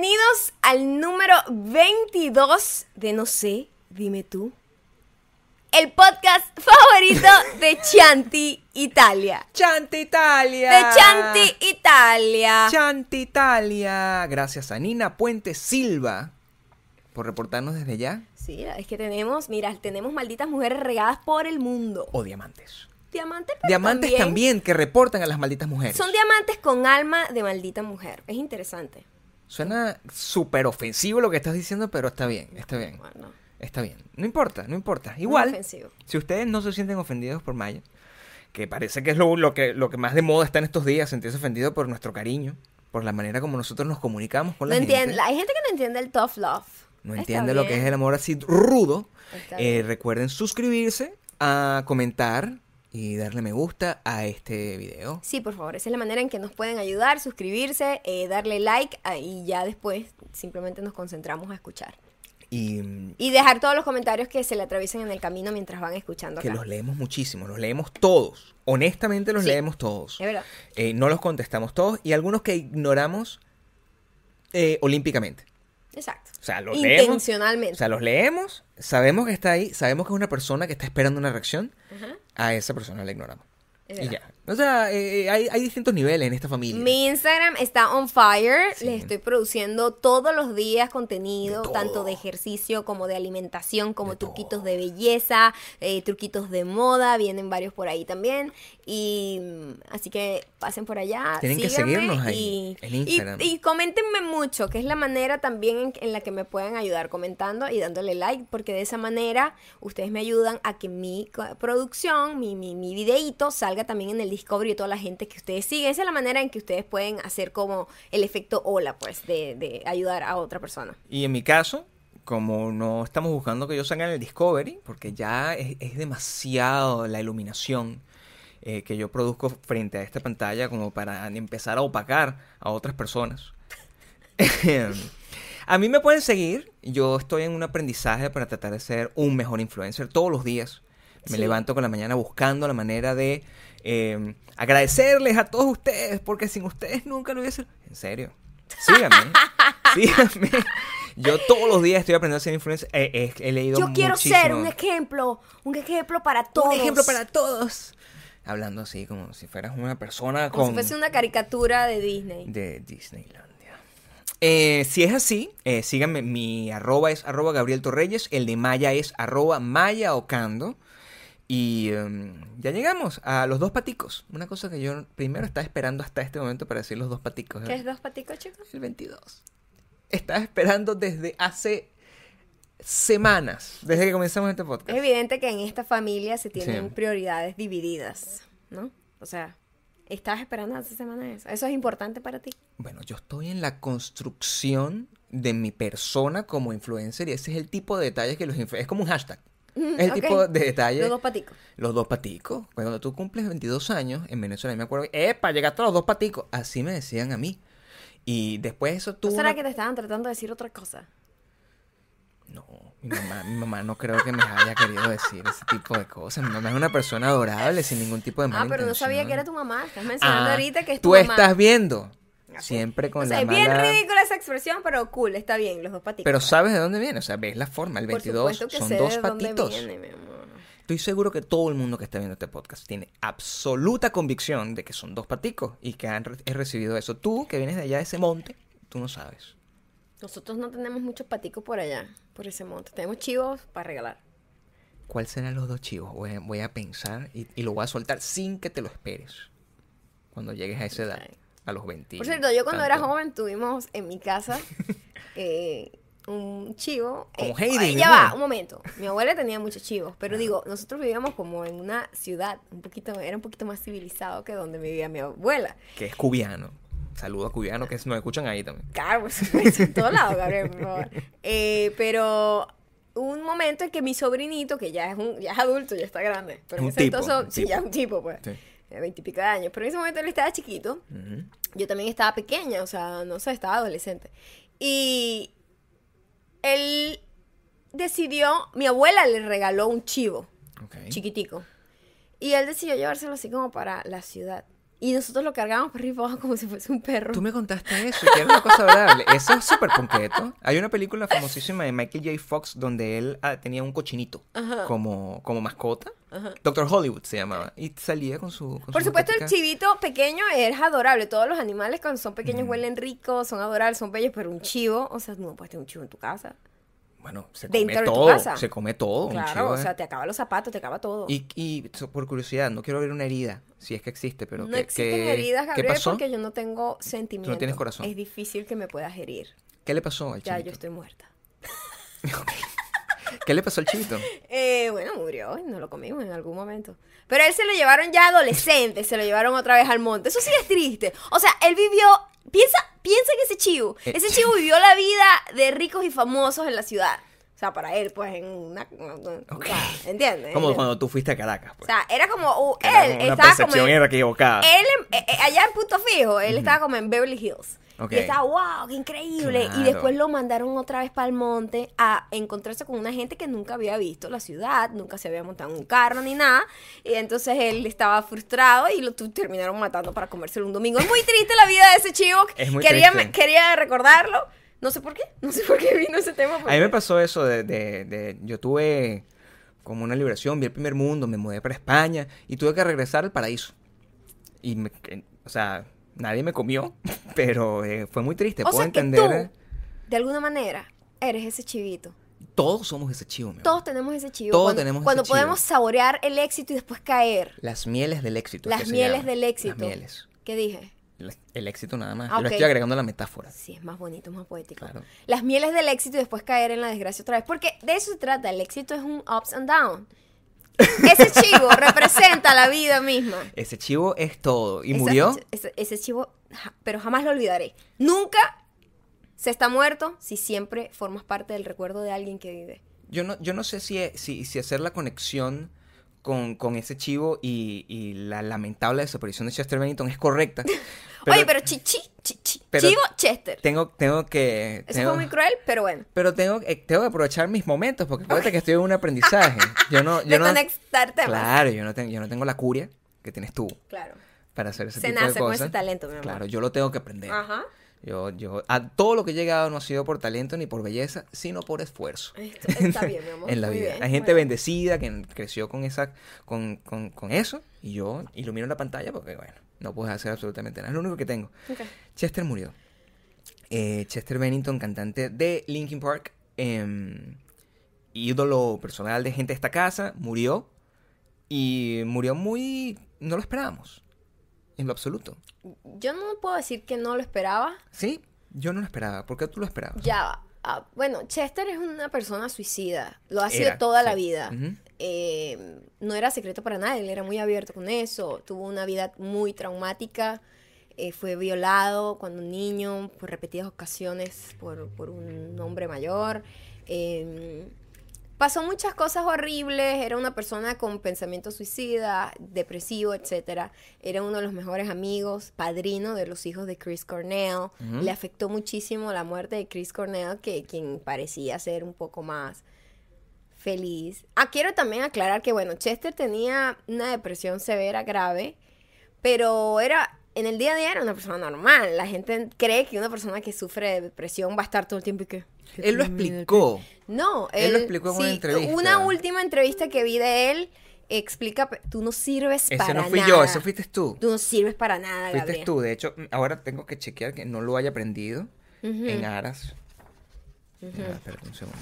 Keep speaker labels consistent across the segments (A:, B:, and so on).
A: Bienvenidos al número 22 de No sé, dime tú. El podcast favorito de Chanti Italia.
B: Chanti Italia.
A: De Chanti Italia.
B: Chanti Italia. Gracias a Nina Puente Silva por reportarnos desde ya.
A: Sí, es que tenemos, mira, tenemos malditas mujeres regadas por el mundo.
B: O diamantes.
A: Diamantes, pero
B: Diamantes también, que reportan a las malditas mujeres.
A: Son diamantes con alma de maldita mujer. Es interesante.
B: Suena súper ofensivo lo que estás diciendo, pero está bien, está bien.
A: Bueno,
B: Está bien. No importa, no importa. Igual, si ustedes no se sienten ofendidos por Maya, que parece que es lo, lo que, lo que más de moda está en estos días, sentirse ofendido por nuestro cariño, por la manera como nosotros nos comunicamos con la
A: no
B: gente.
A: entiende, hay gente que no entiende el tough love.
B: no
A: Está
B: entiende lo que es el amor así rudo, eh, recuerden suscribirse, a comentar y darle me gusta a este video.
A: Sí, por favor, esa es la manera en que nos pueden ayudar, suscribirse, eh, darle like ah, y ya después simplemente nos concentramos a escuchar.
B: Y
A: Y dejar todos los comentarios que se le atraviesen en el camino mientras van escuchando
B: que
A: acá.
B: los leemos muchísimo, los leemos todos. Honestamente los
A: Sí.
B: leemos todos.
A: Es verdad.
B: Eh, no los contestamos todos y algunos que ignoramos eh, olímpicamente.
A: Exacto.
B: O sea, los leemos.
A: Intencionalmente.
B: O sea, los leemos, sabemos que está ahí, sabemos que es una persona que está esperando una reacción,
A: Ajá.
B: A esa persona la ignoramos. Y ya. O sea, eh, hay, hay distintos niveles en esta familia.
A: Mi Instagram está on fire.
B: Sí.
A: Les estoy produciendo todos los días contenido,
B: De
A: tanto de ejercicio como de alimentación, como
B: De
A: truquitos
B: todo.
A: de belleza, eh, truquitos de moda. Vienen varios por ahí también. Y mm, así que pasen por allá.
B: Tienen que seguirnos ahí,
A: y,
B: en Instagram.
A: Y, y coméntenme mucho, que es la manera también en, en la que me pueden ayudar comentando y dándole like, porque de esa manera ustedes me ayudan a que mi producción, mi, mi, mi videíto salga también en el Discovery de toda la gente que ustedes siguen. Esa es la manera en que ustedes pueden hacer como el efecto ola, pues, de, de ayudar a otra persona.
B: Y en mi caso, como no estamos buscando que yo salga en el Discovery, porque ya es, es demasiado la iluminación eh, que yo produzco frente a esta pantalla como para empezar a opacar a otras personas. a mí me pueden seguir, yo estoy en un aprendizaje para tratar de ser un mejor influencer todos los días. Me
A: Sí.
B: levanto con la mañana buscando la manera de eh, agradecerles a todos ustedes, porque sin ustedes nunca lo hubiese... En serio. Síganme. síganme. Yo todos los días estoy aprendiendo a ser influencer. Eh, eh, he leído
A: Yo quiero ser un ejemplo, un ejemplo para todos.
B: Un ejemplo para todos. Hablando así como si fueras una persona
A: Como
B: con...
A: si fuese una caricatura de Disney.
B: de Disneylandia. Eh, si es así, eh, síganme. Mi arroba es arroba Gabriel Torreyes. El de Maya es arroba Maya Ocando. Y em, ya llegamos a los dos paticos. Una cosa que yo primero estaba esperando hasta este momento para decir los dos paticos.
A: ¿Qué es dos paticos, chicos?
B: El 22. Estaba esperando desde hace semanas, desde que comenzamos este
A: Es
B: podcast.
A: evidente que en esta familia se tienen
B: Sí.
A: prioridades divididas, ¿no? O sea, ¿estabas esperando hace semanas eso? ¿Eso es importante para ti?
B: Bueno, yo estoy en la construcción de mi persona como influencer y ese es el tipo de detalles que los. Es como un hashtag. Es el tipo de detalles...
A: Los dos paticos.
B: Los dos paticos. Cuando tú cumples 22 años, en Venezuela, me acuerdo, ¡epa! Llegaste a los dos paticos. Así me decían a mí. Y después eso
A: ¿No
B: tuvo...
A: será
B: una-
A: que te estaban tratando de decir otra cosa?
B: No, mi mamá, mi mamá no creo que me haya querido decir ese tipo de cosas. Mi mamá es una persona adorable, sin ningún tipo de mala
A: Ah, pero no sabía que era tu mamá. Estás mencionando
B: Ah,
A: ahorita que es tu
B: Tú
A: mamá.
B: estás viendo. Siempre con
A: O sea,
B: la
A: es bien
B: mala...
A: ridícula esa expresión, pero cool, está bien, los dos paticos.
B: Pero sabes de dónde viene, o sea, ves la forma. El
A: Por
B: 22
A: supuesto que
B: son
A: sé
B: dos
A: de dónde
B: patitos.
A: viene, mi amor.
B: Estoy seguro que todo el mundo que está viendo este podcast tiene absoluta convicción de que son dos paticos y que han re- he recibido eso. Tú, que vienes de allá de ese monte, tú no sabes.
A: Nosotros no tenemos muchos paticos por allá, por ese monte. Tenemos chivos para regalar.
B: ¿Cuáles serán los dos chivos? Voy a, voy a pensar y, y lo voy a soltar sin que te lo esperes. Cuando llegues a esa edad. A los 20.
A: Por cierto, yo cuando era joven tuvimos en mi casa eh, un chivo.
B: Como
A: eh,
B: Heidi,
A: ay,
B: mi
A: ya va, un momento. Mi abuela tenía muchos chivos, pero digo, nosotros vivíamos como en una ciudad, un poquito, era un poquito más civilizado que donde vivía mi abuela.
B: Que es cubiano. Saludo a cubiano que nos escuchan ahí también.
A: Claro, supuesto, en todos lados, Gabriel, por favor. Eh, pero un momento en que mi sobrinito, que ya es un, ya es adulto, ya está grande, pero en
B: Un tipo,
A: entonces,
B: un
A: sí, ya es un tipo, pues,
B: Sí.
A: De veintipico de años. Pero en ese momento él estaba chiquito, yo también estaba pequeña, o sea, no sé, estaba adolescente. Y él decidió, mi abuela le regaló un chivo chiquitico. Y él decidió llevárselo así como para la ciudad. Y nosotros lo cargábamos para arriba abajo como si fuese un perro.
B: Tú me contaste eso, que era una cosa adorable. Eso es súper punqueto. Hay una película famosísima de Michael J. Fox donde él ah, tenía un cochinito
A: Ajá.
B: como, como mascota.
A: Ajá.
B: Doctor Hollywood se llamaba. Y salía con su. con
A: Por
B: su
A: supuesto, el chivito pequeño es adorable. Todos los animales cuando son pequeños
B: Mm.
A: huelen ricos, son adorables, son bellos, pero un chivo, o sea, no puedes tener un chivo en tu casa.
B: Bueno, se
A: dentro
B: come
A: de tu
B: todo.
A: casa.
B: Se come todo.
A: claro,
B: chivo,
A: o sea, te acaba los zapatos, te acaba todo.
B: Y, y por curiosidad, no quiero ver una herida, si es que existe, pero
A: no
B: ¿qué,
A: existen
B: qué-
A: heridas,
B: ¿qué
A: Gabriel,
B: pasó?
A: porque yo no tengo sentimientos.
B: tienes corazón.
A: Es difícil que me puedas herir.
B: ¿Qué le pasó al
A: Ya,
B: chivito?
A: yo estoy muerta.
B: ¿Qué le pasó al chivito?
A: Eh, bueno, murió y no lo comimos en algún momento. Pero él se lo llevaron ya adolescente, se lo llevaron otra vez al monte. Eso sí es triste. O sea, él vivió. Piensa, piensa en ese chivo.
B: Eh.
A: Ese chivo vivió la vida de ricos y famosos en la ciudad. O sea, para él, pues, en una. o sea, ¿Entiendes?
B: Como cuando tú fuiste a Caracas.
A: O
B: Pues.
A: sea, era como. uh,
B: era
A: él
B: como una
A: estaba como.
B: percepción
A: en-
B: era equivocada.
A: él, eh, eh, allá en Punto Fijo, él estaba como en Beverly Hills.
B: Ok.
A: Y estaba, wow, qué increíble.
B: Claro.
A: Y después lo mandaron otra vez para el monte a encontrarse con una gente que nunca había visto la ciudad, nunca se había montado en un carro ni nada. Y entonces él estaba frustrado y lo terminaron matando para comérselo un domingo. Es muy triste la vida de ese chivo.
B: Es muy
A: quería,
B: triste.
A: quería recordarlo. No sé por qué, no sé por qué vino ese tema.
B: A mí me pasó eso de, de- de- Yo tuve como una liberación, vi el primer mundo, me mudé para España y tuve que regresar al paraíso. Y, me- que- o sea, nadie me comió, pero eh, fue muy triste.
A: O
B: Puedo
A: sea que
B: entender...
A: tú, de alguna manera, eres ese chivito.
B: Todos somos ese chivo, mi amor.
A: Todos tenemos ese chivo.
B: Todos
A: cuando,
B: tenemos ese
A: Cuando
B: chivo.
A: podemos saborear el éxito y después caer.
B: Las mieles del éxito.
A: Las mieles del éxito.
B: Las mieles.
A: ¿Qué dije?
B: El, el éxito nada más.
A: Ah,
B: Yo le
A: ok.
B: estoy agregando la metáfora.
A: Sí, es más bonito, más poético.
B: Claro.
A: Las mieles del éxito y después caer en la desgracia otra vez. Porque de eso se trata. El éxito es un ups and down. Ese chivo representa la vida misma.
B: Ese chivo es todo. ¿Y
A: Esa-
B: murió?
A: Ese, ese chivo, ja- pero jamás lo olvidaré. Nunca se está muerto si siempre formas parte del recuerdo de alguien que vive.
B: Yo no, yo no sé si, si, si hacer la conexión con, con ese chivo y, y la lamentable desaparición de Chester Bennington es correcta.
A: Oye, pero chichi, chichi,
B: pero-
A: chivo Chester.
B: Tengo, tengo que...
A: Eso
B: tengo-
A: fue muy cruel, pero bueno.
B: Pero tengo, eh, tengo que aprovechar mis momentos porque acuérdate que estoy en un aprendizaje. Yo no... Yo
A: de
B: no
A: conectar temas.
B: claro, yo no, tengo, yo no tengo la curia que tienes tú
A: Claro.
B: para hacer ese
A: Se
B: tipo de
A: nace con
B: cosas.
A: ese talento, mi amor.
B: Claro, yo lo tengo que aprender.
A: Ajá.
B: Yo, yo, a todo lo que he llegado no ha sido por talento ni por belleza, sino por esfuerzo.
A: Esto- está bien, mi amor.
B: en la
A: muy
B: vida.
A: bien,
B: Hay gente
A: bueno.
B: bendecida que creció con esa, con, con, con eso, y yo ilumino la pantalla porque, bueno, no puedo hacer absolutamente nada. Es lo único que tengo. Chester murió. Eh, Chester Bennington, cantante de Linkin Park, em, ídolo personal de gente de esta casa, murió. Y murió muy... No lo esperábamos. En lo absoluto.
A: Yo no puedo decir que no lo esperaba.
B: Sí, yo no lo esperaba. ¿Por qué tú lo esperabas?
A: Ya. Ah, bueno, Chester es una persona suicida. Lo ha sido
B: Era,
A: toda la vida.
B: Ujú.
A: Eh, no era secreto para nadie. Él era muy abierto con eso. Tuvo una vida muy traumática. Eh, fue violado cuando niño por repetidas ocasiones por, por un hombre mayor. Eh, pasó muchas cosas horribles. Era una persona con pensamiento suicida, depresivo, etcétera. Era uno de los mejores amigos, padrino de los hijos de Chris Cornell. Le afectó muchísimo la muerte de Chris Cornell, que quien parecía ser un poco más feliz. Ah, quiero también aclarar que, bueno, Chester tenía una depresión severa, grave, pero era, en el día a día era una persona normal. La gente cree que una persona que sufre de depresión va a estar todo el tiempo y que...
B: Él lo explicó.
A: No,
B: Él lo explicó en una entrevista.
A: Una última entrevista que vi de él explica, tú no sirves
B: Ese
A: para
B: no fui
A: nada.
B: yo, ese fuiste tú.
A: Tú no sirves para nada,
B: Fuiste
A: Gabriel.
B: tú. De hecho, ahora tengo que chequear que no lo haya aprendido
A: Ujú.
B: en aras. Ah, espérate un segundo.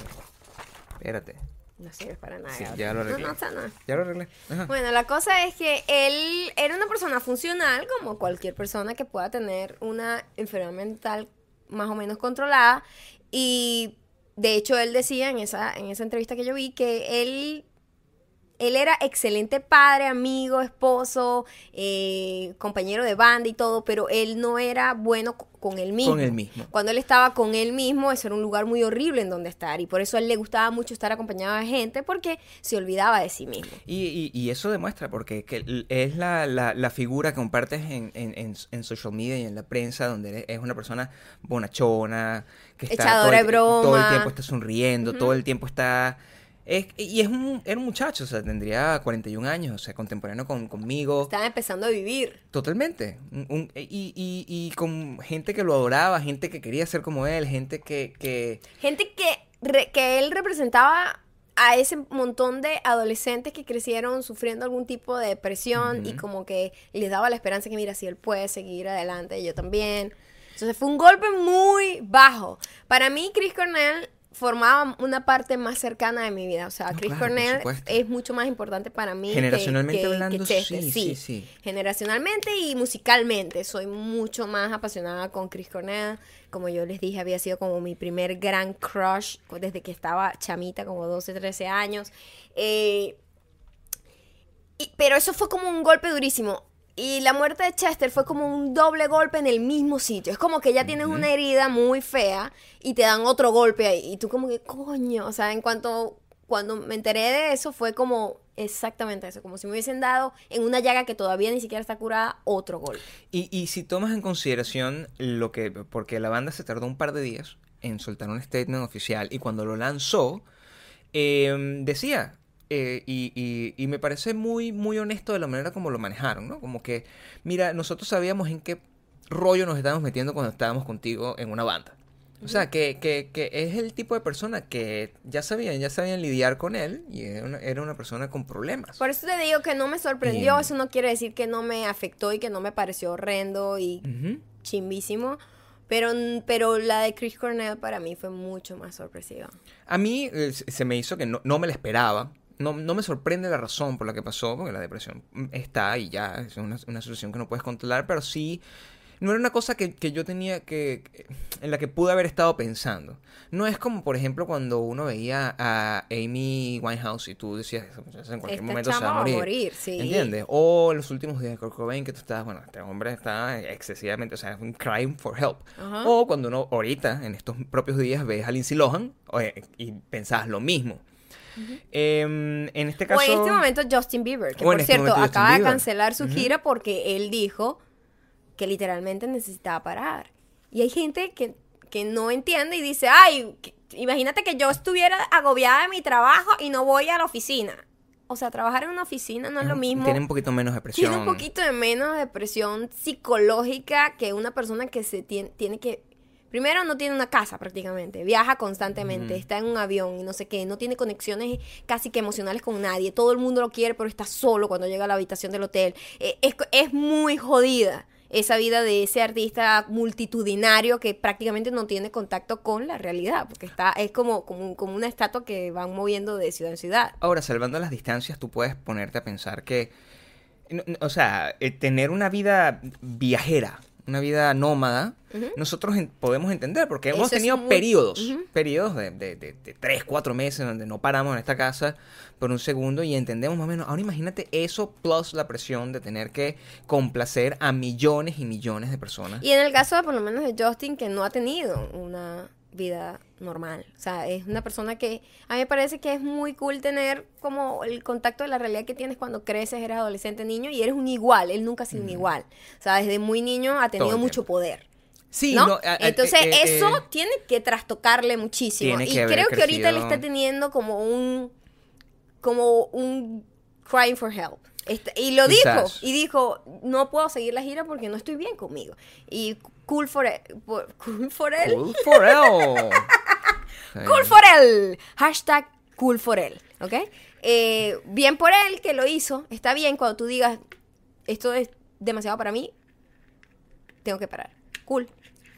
B: Espérate.
A: No sirves para nada.
B: Sí, ya lo
A: No,
B: arreglé.
A: no, está nada.
B: Ya lo arreglé. Ajá.
A: Bueno, la cosa es que él era una persona funcional, como cualquier persona que pueda tener una enfermedad mental más o menos controlada. Y de hecho, él decía en esa, en esa entrevista que yo vi que él, él era excelente padre, amigo, esposo, eh, compañero de banda y todo, pero él no era bueno co- con él mismo.
B: Con él mismo.
A: Cuando él estaba con él mismo, eso era un lugar muy horrible en donde estar. Y por eso a él le gustaba mucho estar acompañado de gente, porque se olvidaba de sí mismo.
B: Y, y- y eso demuestra, porque que es la, la- la figura que compartes en, en- en- social media y en la prensa, donde es una persona bonachona, que está
A: Echadora
B: todo, el,
A: de broma.
B: todo el tiempo está sonriendo, todo el tiempo está Es, y es un, era un muchacho, o sea, tendría 41 años, o sea, contemporáneo con, conmigo.
A: Estaba empezando a vivir.
B: Totalmente. Un- un- y, y, y con gente que lo adoraba, gente que quería ser como él, gente que... que
A: Gente que, re- que él representaba a ese montón de adolescentes que crecieron sufriendo algún tipo de depresión y como que les daba la esperanza que mira, si él puede seguir adelante, yo también. Entonces fue un golpe muy bajo. Para mí, Chris Cornell formaba una parte más cercana de mi vida. O sea,
B: No,
A: Chris
B: claro,
A: Cornell es mucho más importante para mí.
B: Generacionalmente
A: que- que
B: hablando,
A: Chester,
B: sí, sí, sí.
A: Generacionalmente y musicalmente. Soy mucho más apasionada con Chris Cornell. Como yo les dije, había sido como mi primer gran crush desde que estaba chamita, como 12, 13 años. Eh, y- pero eso fue como un golpe durísimo. Y la muerte de Chester fue como un doble golpe en el mismo sitio. Es como que ya tienes una herida muy fea y te dan otro golpe ahí. Y tú como que, coño, o sea, en cuanto, cuando me enteré de eso fue como exactamente eso. Como si me hubiesen dado en una llaga que todavía ni siquiera está curada otro golpe.
B: Y, y si tomas en consideración lo que, porque la banda se tardó un par de días en soltar un statement oficial y cuando lo lanzó, eh, decía, eh, y, y- y me parece muy, muy honesto de la manera como lo manejaron, ¿no? Como que, mira, nosotros sabíamos en qué rollo nos estábamos metiendo cuando estábamos contigo en una banda. O sea, que, que, que es el tipo de persona que ya sabían, ya sabían lidiar con él y era una, era una persona con problemas.
A: Por eso te digo que no me sorprendió.
B: Bien.
A: Eso no quiere decir que no me afectó y que no me pareció horrendo y
B: Ujú.
A: chimbísimo. Pero, pero la de Chris Cornell para mí fue mucho más sorpresiva.
B: A mí eh, se se me hizo que no, no me la esperaba. No, no me sorprende la razón por la que pasó, porque la depresión está y ya, es una, una situación que no puedes controlar, pero sí, no era una cosa que, que yo tenía que, en la que pude haber estado pensando. No es como, por ejemplo, cuando uno veía a Amy Winehouse y tú decías, en cualquier
A: Esta
B: momento se va a morir.
A: morir, sí.
B: ¿Entiendes? O los últimos días de Kurt Cobain que tú estabas, bueno, este hombre está excesivamente, o sea, es un crying for help.
A: Ajá.
B: O cuando uno ahorita, en estos propios días, ves a Lindsay Lohan oye, y pensás lo mismo. Em, en este caso...
A: O en este momento Justin Bieber, que por
B: este
A: cierto acaba de cancelar su gira porque él dijo que literalmente necesitaba parar. Y hay gente que, que no entiende y dice, ay, que- imagínate que yo estuviera agobiada de mi trabajo y no voy a la oficina. O sea, trabajar en una oficina no es lo mismo.
B: Tiene un poquito menos de presión.
A: Tiene un poquito de menos de presión psicológica que una persona que se tiene, tiene que... Primero, no tiene una casa prácticamente, viaja constantemente, está en un avión y no sé qué, no tiene conexiones casi que emocionales con nadie, todo el mundo lo quiere, pero está solo cuando llega a la habitación del hotel. Eh, es, es muy jodida esa vida de ese artista multitudinario que prácticamente no tiene contacto con la realidad, porque está es como, como, como una estatua que van moviendo de ciudad en ciudad.
B: Ahora, salvando las distancias, tú puedes ponerte a pensar que, o sea, eh, tener una vida viajera, una vida nómada, nosotros en- podemos entender, porque hemos
A: Eso
B: tenido
A: muy-
B: periodos, periodos de, de, de- de tres, cuatro meses donde no paramos en esta casa por un segundo y entendemos más o menos. Ahora imagínate eso plus la presión de tener que complacer a millones y millones de personas.
A: Y en el caso de por lo menos de Justin, que no ha tenido una vida normal. O sea, es una persona que a mí me parece que es muy cool tener como el contacto de la realidad que tienes cuando creces, eres adolescente, niño, y eres un igual. Él nunca ha sido un igual. O sea, desde muy niño ha tenido mucho poder.
B: Sí,
A: ¿no?
B: no, a- a-
A: Entonces,
B: eh, eh,
A: eso
B: eh,
A: tiene que trastocarle muchísimo. Y
B: que
A: creo que ahorita
B: crecido.
A: está teniendo como un como un crying for help. Este- y lo
B: Quizás.
A: dijo, y dijo, no puedo seguir la gira porque no estoy bien conmigo. Y cool for él, por- cool for él,
B: Cool for él.
A: Cool for él, hashtag cool for él, ¿ok? Eh, bien por él que lo hizo, está bien cuando tú digas, esto es demasiado para mí, tengo que parar. Cool.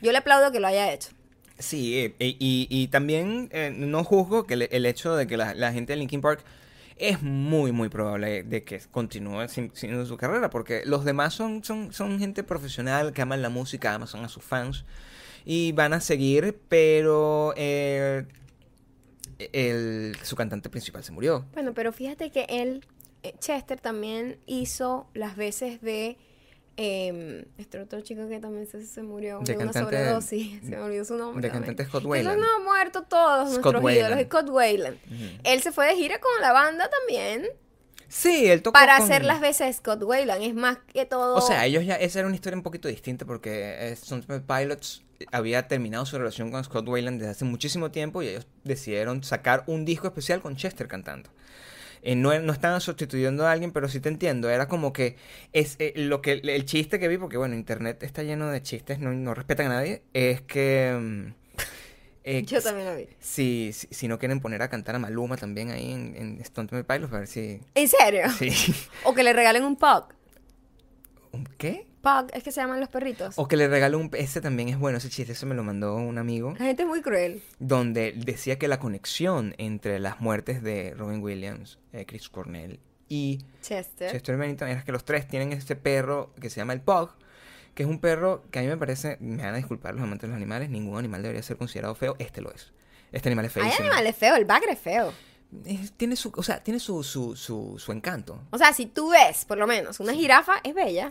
A: Yo le aplaudo que lo haya hecho.
B: Sí, eh, y, y también eh, no juzgo que el, el hecho de que la, la gente de Linkin Park es muy, muy probable de que continúe sin, su carrera, porque los demás son, son, son gente profesional que aman la música, aman a sus fans y van a seguir, pero eh, el, su cantante principal se murió.
A: Bueno, pero fíjate que él, eh, Chester, también hizo las veces de eh, este otro chico que también se, se murió
B: De
A: una sobredosis. Se me olvidó su nombre.
B: de cantante Scott
A: Entonces
B: Weiland.
A: no han muerto todos
B: Scott
A: nuestros ídolos. Scott Wayland. Él se fue de gira con la banda también
B: Sí, él tocó
A: para
B: con-
A: hacer las veces de Scott Wayland. Es más que todo.
B: O sea, ellos ya, esa era una historia un poquito distinta porque eh, Temple Pilots había terminado su relación con Scott Weiland desde hace muchísimo tiempo y ellos decidieron sacar un disco especial con Chester cantando. Eh, no, no estaban sustituyendo a alguien, pero sí te entiendo. Era como que es eh, lo que el chiste que vi, porque bueno, internet está lleno de chistes, no, no respetan a nadie, es que mm, eh,
A: Yo también lo vi.
B: Si, si, si no quieren poner a cantar a Maluma también ahí en, en Stone Temple Pilots, a ver si.
A: ¿En serio?
B: Sí.
A: O que le regalen un pug.
B: ¿Un qué?
A: Pug es que se llaman los perritos.
B: O que le regalen un. Ese también es bueno, ese chiste, ese me lo mandó un amigo.
A: La gente es muy cruel.
B: Donde decía que la conexión entre las muertes de Robin Williams, eh, Chris Cornell y
A: Chester.
B: Chester Bennington era que los tres tienen este perro que se llama el Pug, que es un perro que a mí me parece, me van a disculpar los amantes de los animales, ningún animal debería ser considerado feo, este lo es. Este animal es
A: Hay
B: feísimo.
A: animales feos, el bagre es feo.
B: Es- tiene su, o sea, tiene su, su, su, su encanto.
A: O sea, si tú ves, por lo menos, una jirafa es bella.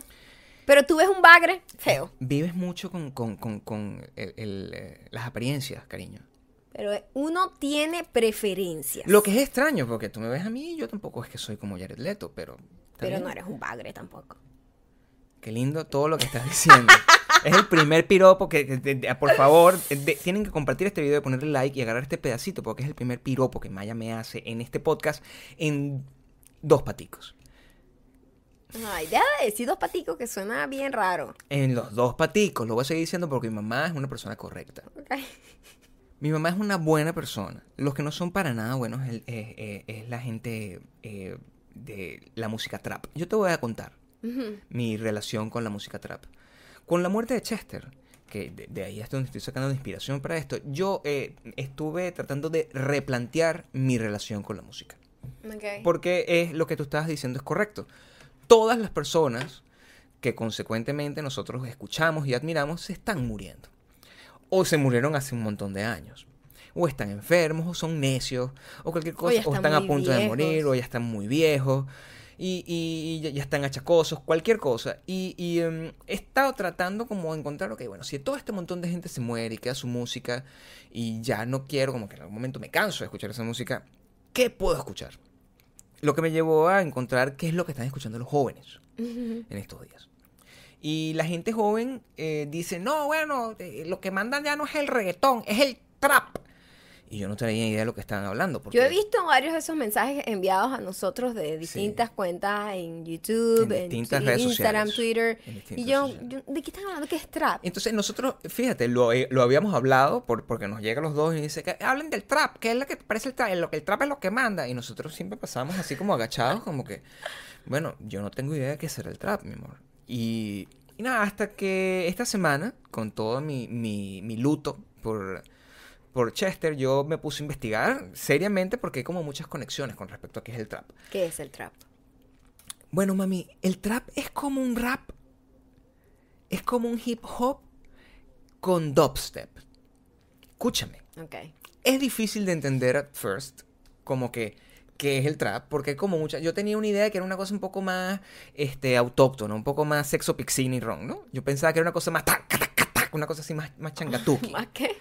A: Pero tú ves un bagre feo.
B: Vives mucho con, con, con, con el- el, eh, las apariencias, cariño.
A: Pero uno tiene preferencias.
B: Lo que es extraño, porque tú me ves a mí y yo tampoco es que soy como Jared Leto, pero...
A: Pero no eres un bagre tampoco.
B: Qué lindo todo lo que estás diciendo. es el primer piropo que, que- de- de- por favor, tienen que compartir este video, ponerle like y agarrar este pedacito, porque es el primer piropo que Maya me hace en este podcast en dos paticos.
A: Ay, deja de decir dos paticos que suena bien raro.
B: En los dos paticos, lo voy a seguir diciendo porque mi mamá es una persona correcta.
A: Ok.
B: Mi mamá es una buena persona. Los que no son para nada buenos es, es- es- es la gente eh, de la música trap. Yo te voy a contar
A: Ujú.
B: mi relación con la música trap. Con la muerte de Chester, que de, de ahí es donde estoy sacando de inspiración para esto, yo eh, estuve tratando de replantear mi relación con la música.
A: Ok.
B: Porque es lo que tú estabas diciendo es correcto. Todas las personas que consecuentemente nosotros escuchamos y admiramos se están muriendo. O se murieron hace un montón de años. O están enfermos, o son necios, o cualquier cosa, o
A: están
B: están a punto de morir, o ya están muy viejos, y, y- y ya, están achacosos, cualquier cosa. Y, y, em, he estado tratando como de encontrar, ok, bueno, si todo este montón de gente se muere y queda su música, y ya no quiero, como que en algún momento me canso de escuchar esa música, ¿qué puedo escuchar? Lo que me llevó a encontrar qué es lo que están escuchando los jóvenes en estos días. Y la gente joven eh, dice, no, bueno, eh, lo que mandan ya no es el reggaetón, es el trap. Y yo no tenía idea de lo que estaban hablando. Porque
A: Yo he visto varios de esos mensajes enviados a nosotros de distintas cuentas en YouTube,
B: En distintas redes
A: Instagram,
B: sociales.
A: Twitter.
B: En
A: Y yo, yo, ¿de qué están hablando? ¿Qué es trap?
B: Entonces nosotros, fíjate, lo, eh, lo habíamos hablado por, porque nos llega los dos y dice que hablen del trap, que es lo que parece el trap, lo que el trap es lo que manda. Y nosotros siempre pasamos así como agachados, como que, bueno, yo no tengo idea de qué será el trap, mi amor. Y, y nada, hasta que esta semana, con todo mi, mi, mi luto por, por Chester, yo me puse a investigar seriamente porque hay como muchas conexiones con respecto a qué es el trap.
A: ¿Qué es el trap?
B: Bueno, mami, el trap es como un rap. Es como un hip hop con dubstep. Escúchame.
A: Ok.
B: Es difícil de entender at first, como que qué es el trap, porque como mucha, yo tenía una idea de que era una cosa un poco más este autóctona, un poco más sexo pixini ron, ¿no? Yo pensaba que era una cosa más tac, tac, tac, tac, una cosa así más más changatuki,
A: ¿Más qué?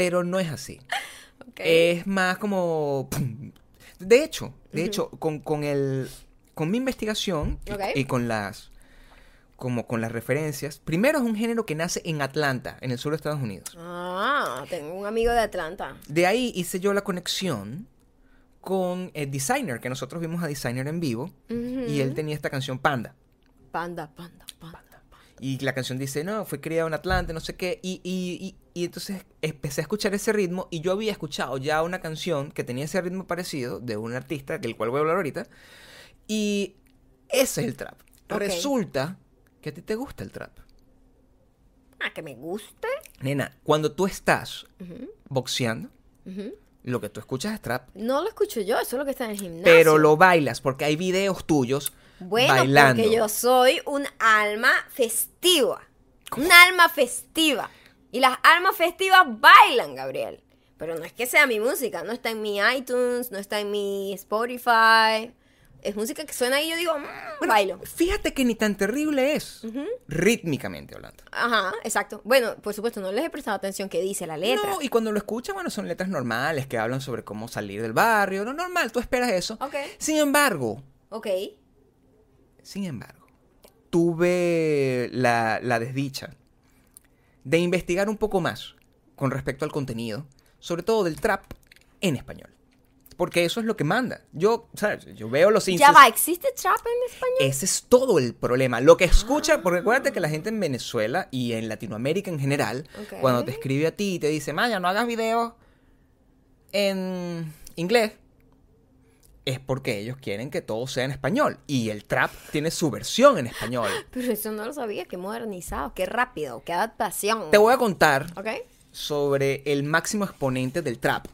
B: Pero no es así. Es más como... De hecho, de hecho, con, con el... Con mi investigación y- con las... Como con las referencias. Primero es un género que nace en Atlanta, en el sur de Estados Unidos.
A: Ah, tengo un amigo de Atlanta.
B: De ahí hice yo la conexión con el designer, que nosotros vimos a designer en vivo. Y él tenía esta canción Panda.
A: Panda, panda, panda.
B: Y la canción dice, no, fue criado en Atlanta, no sé qué. Y, y, y, y entonces empecé a escuchar ese ritmo y yo había escuchado ya una canción que tenía ese ritmo parecido de un artista del cual voy a hablar ahorita. Y ese es el trap.
A: Ok.
B: Resulta que a ti te gusta el trap.
A: Ah, que me guste.
B: Nena, cuando tú estás
A: Ujú,
B: boxeando,
A: ujú.
B: lo que tú escuchas es trap.
A: No lo escucho yo, eso es lo que está en el gimnasio.
B: Pero lo bailas porque hay videos tuyos
A: Bueno,
B: bailando.
A: porque yo soy un alma festiva. Un alma festiva. Y las almas festivas bailan, Gabriel. Pero no es que sea mi música, no está en mi iTunes, no está en mi Spotify. Es música que suena y yo digo, mm, bailo.
B: Fíjate que ni tan terrible es, rítmicamente hablando.
A: Ajá, exacto. Bueno, por supuesto, no les he prestado atención que dice la letra.
B: No, y cuando lo escuchas, bueno, son letras normales que hablan sobre cómo salir del barrio. No, normal, tú esperas eso.
A: Ok.
B: Sin embargo,
A: Ok.
B: Sin embargo, tuve la, la desdicha de investigar un poco más con respecto al contenido, sobre todo del trap en español. Porque eso es lo que manda. Yo, ¿sabes? Yo veo los
A: Ya va, ¿existe trap en español?
B: Ese es todo el problema. Lo que escucha, porque acuérdate que la gente en Venezuela y en Latinoamérica en general,
A: Ok.
B: cuando te escribe a ti y te dice, Maya, no hagas videos en inglés, es porque ellos quieren que todo sea en español. Y el trap tiene su versión en español.
A: Pero eso no lo sabía, qué modernizado, qué rápido, qué adaptación.
B: Te voy a contar sobre el máximo exponente del trap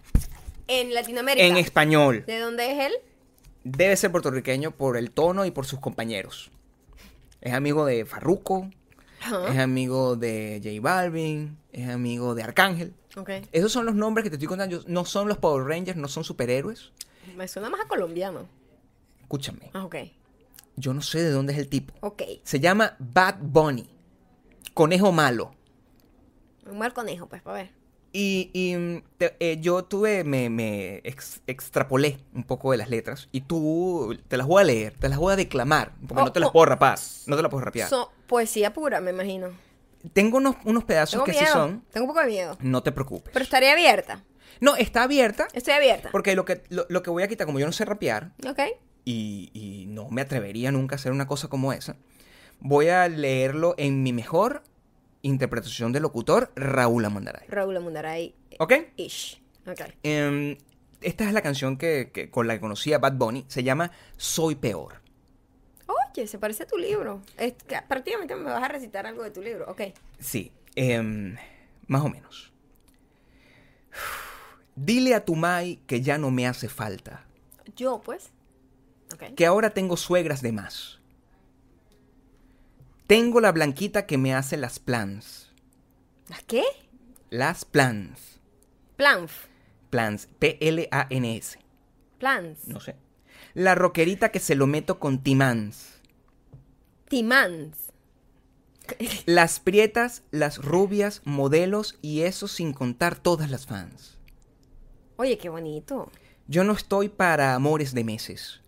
A: En Latinoamérica.
B: en español.
A: ¿De dónde es él?
B: Debe ser puertorriqueño por el tono y por sus compañeros. Es amigo de Farruko, es amigo de J Balvin, es amigo de Arcángel.
A: Ok.
B: Esos son los nombres que te estoy contando. No son los Power Rangers, no son superhéroes.
A: Me suena más a colombiano.
B: Escúchame,
A: Ah, ok.
B: yo no sé de dónde es el tipo.
A: Ok.
B: Se llama Bad Bunny, conejo malo.
A: Un mal conejo, pues, para ver.
B: Y, y, mm, te- eh, yo tuve, me, me ex- extrapolé un poco de las letras y tú te las voy a leer, te las voy a declamar, porque
A: Oh,
B: no te las
A: oh.
B: puedo rapar, no te las puedo rapear.
A: So- poesía pura, me imagino.
B: Tengo unos, unos pedazos
A: Tengo
B: que
A: miedo.
B: sí son,
A: Tengo un poco de miedo.
B: no te preocupes.
A: Pero estaría abierta.
B: No, está abierta,
A: Estoy abierta.
B: porque lo que, lo, lo que voy a quitar, como yo no sé rapear,
A: Ok.
B: y, y no me atrevería nunca a hacer una cosa como esa, voy a leerlo en mi mejor interpretación de locutor, Raúl Amandaray.
A: Raúl Mundaray.
B: ¿Ok?
A: Ish. Ok.
B: Em, esta es la canción que, que- con la que conocí a Bad Bunny. Se llama Soy Peor.
A: Oye, se parece a tu libro. Es que prácticamente me vas a recitar algo de tu libro. Ok.
B: Sí, em, más o menos. Dile a tu Mai que ya no me hace falta,
A: Yo, pues. Ok.
B: que ahora tengo suegras de más. Tengo la blanquita que me hace las plans.
A: ¿Las qué?
B: Las plans.
A: Planf.
B: Plans. P-L-A-N-S.
A: Plans.
B: No sé. La roquerita que se lo meto con timans.
A: Timans.
B: Las prietas, las rubias, modelos y eso sin contar todas las fans.
A: Oye, qué bonito.
B: Yo no estoy para amores de meses.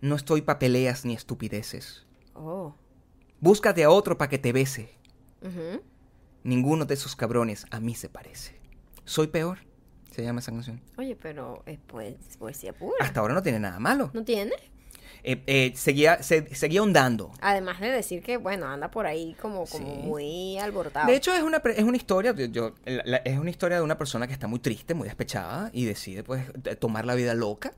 B: No estoy para peleas ni estupideces.
A: Oh.
B: Búscate a otro para que te bese.
A: Ujú.
B: Ninguno de esos cabrones a mí se parece. Soy peor. Se llama esa canción.
A: Oye, pero es poe- poesía pura.
B: Hasta ahora no tiene nada malo.
A: ¿No tiene?
B: Eh, eh, seguía, se- seguía ondando.
A: Además de decir que, bueno, anda por ahí como, como
B: Sí.
A: muy alborotado.
B: De hecho, es una, es una historia, yo- yo- la- la- es una historia de una persona que está muy triste, muy despechada y decide pues tomar la vida loca,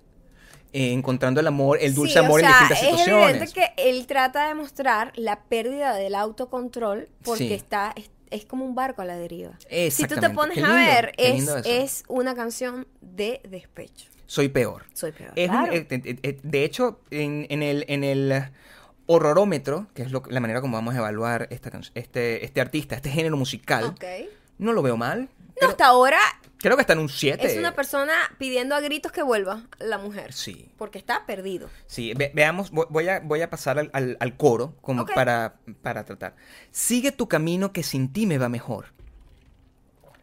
B: eh, encontrando el amor, el dulce
A: Sí, o
B: amor
A: sea,
B: en distintas
A: Es
B: situaciones.
A: evidente que él trata de mostrar la pérdida del autocontrol porque
B: Sí.
A: está es, es como un barco a la deriva. Si tú te pones a ver, es, es una canción de despecho.
B: Soy peor.
A: Soy peor.
B: Es un-
A: claro.
B: eh, eh, de hecho, en, en el, en el horrorómetro, que es lo- la manera como vamos a evaluar esta, este, este artista, este género musical, no lo veo mal.
A: No, hasta ahora
B: creo que está en un 7.
A: es una persona pidiendo a gritos que vuelva la mujer.
B: Sí.
A: Porque está perdido.
B: Sí, ve- veamos, vo- voy a, voy a pasar al, al- al coro como para, para tratar. Sigue tu camino que sin ti me va mejor.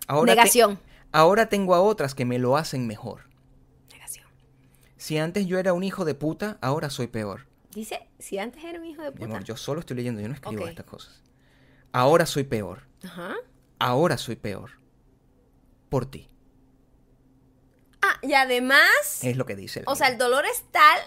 B: Ahora te-
A: Negación.
B: ahora tengo a otras que me lo hacen mejor. Si antes yo era un hijo de puta, ahora soy peor.
A: Dice, si antes era un hijo de
B: Mi
A: puta.
B: amor, yo solo estoy leyendo, yo no escribo estas cosas. Ahora soy peor.
A: Ajá.
B: Ahora soy peor. Por ti.
A: Ah, y además,
B: Es lo que dice. el
A: o sea, el dolor es tal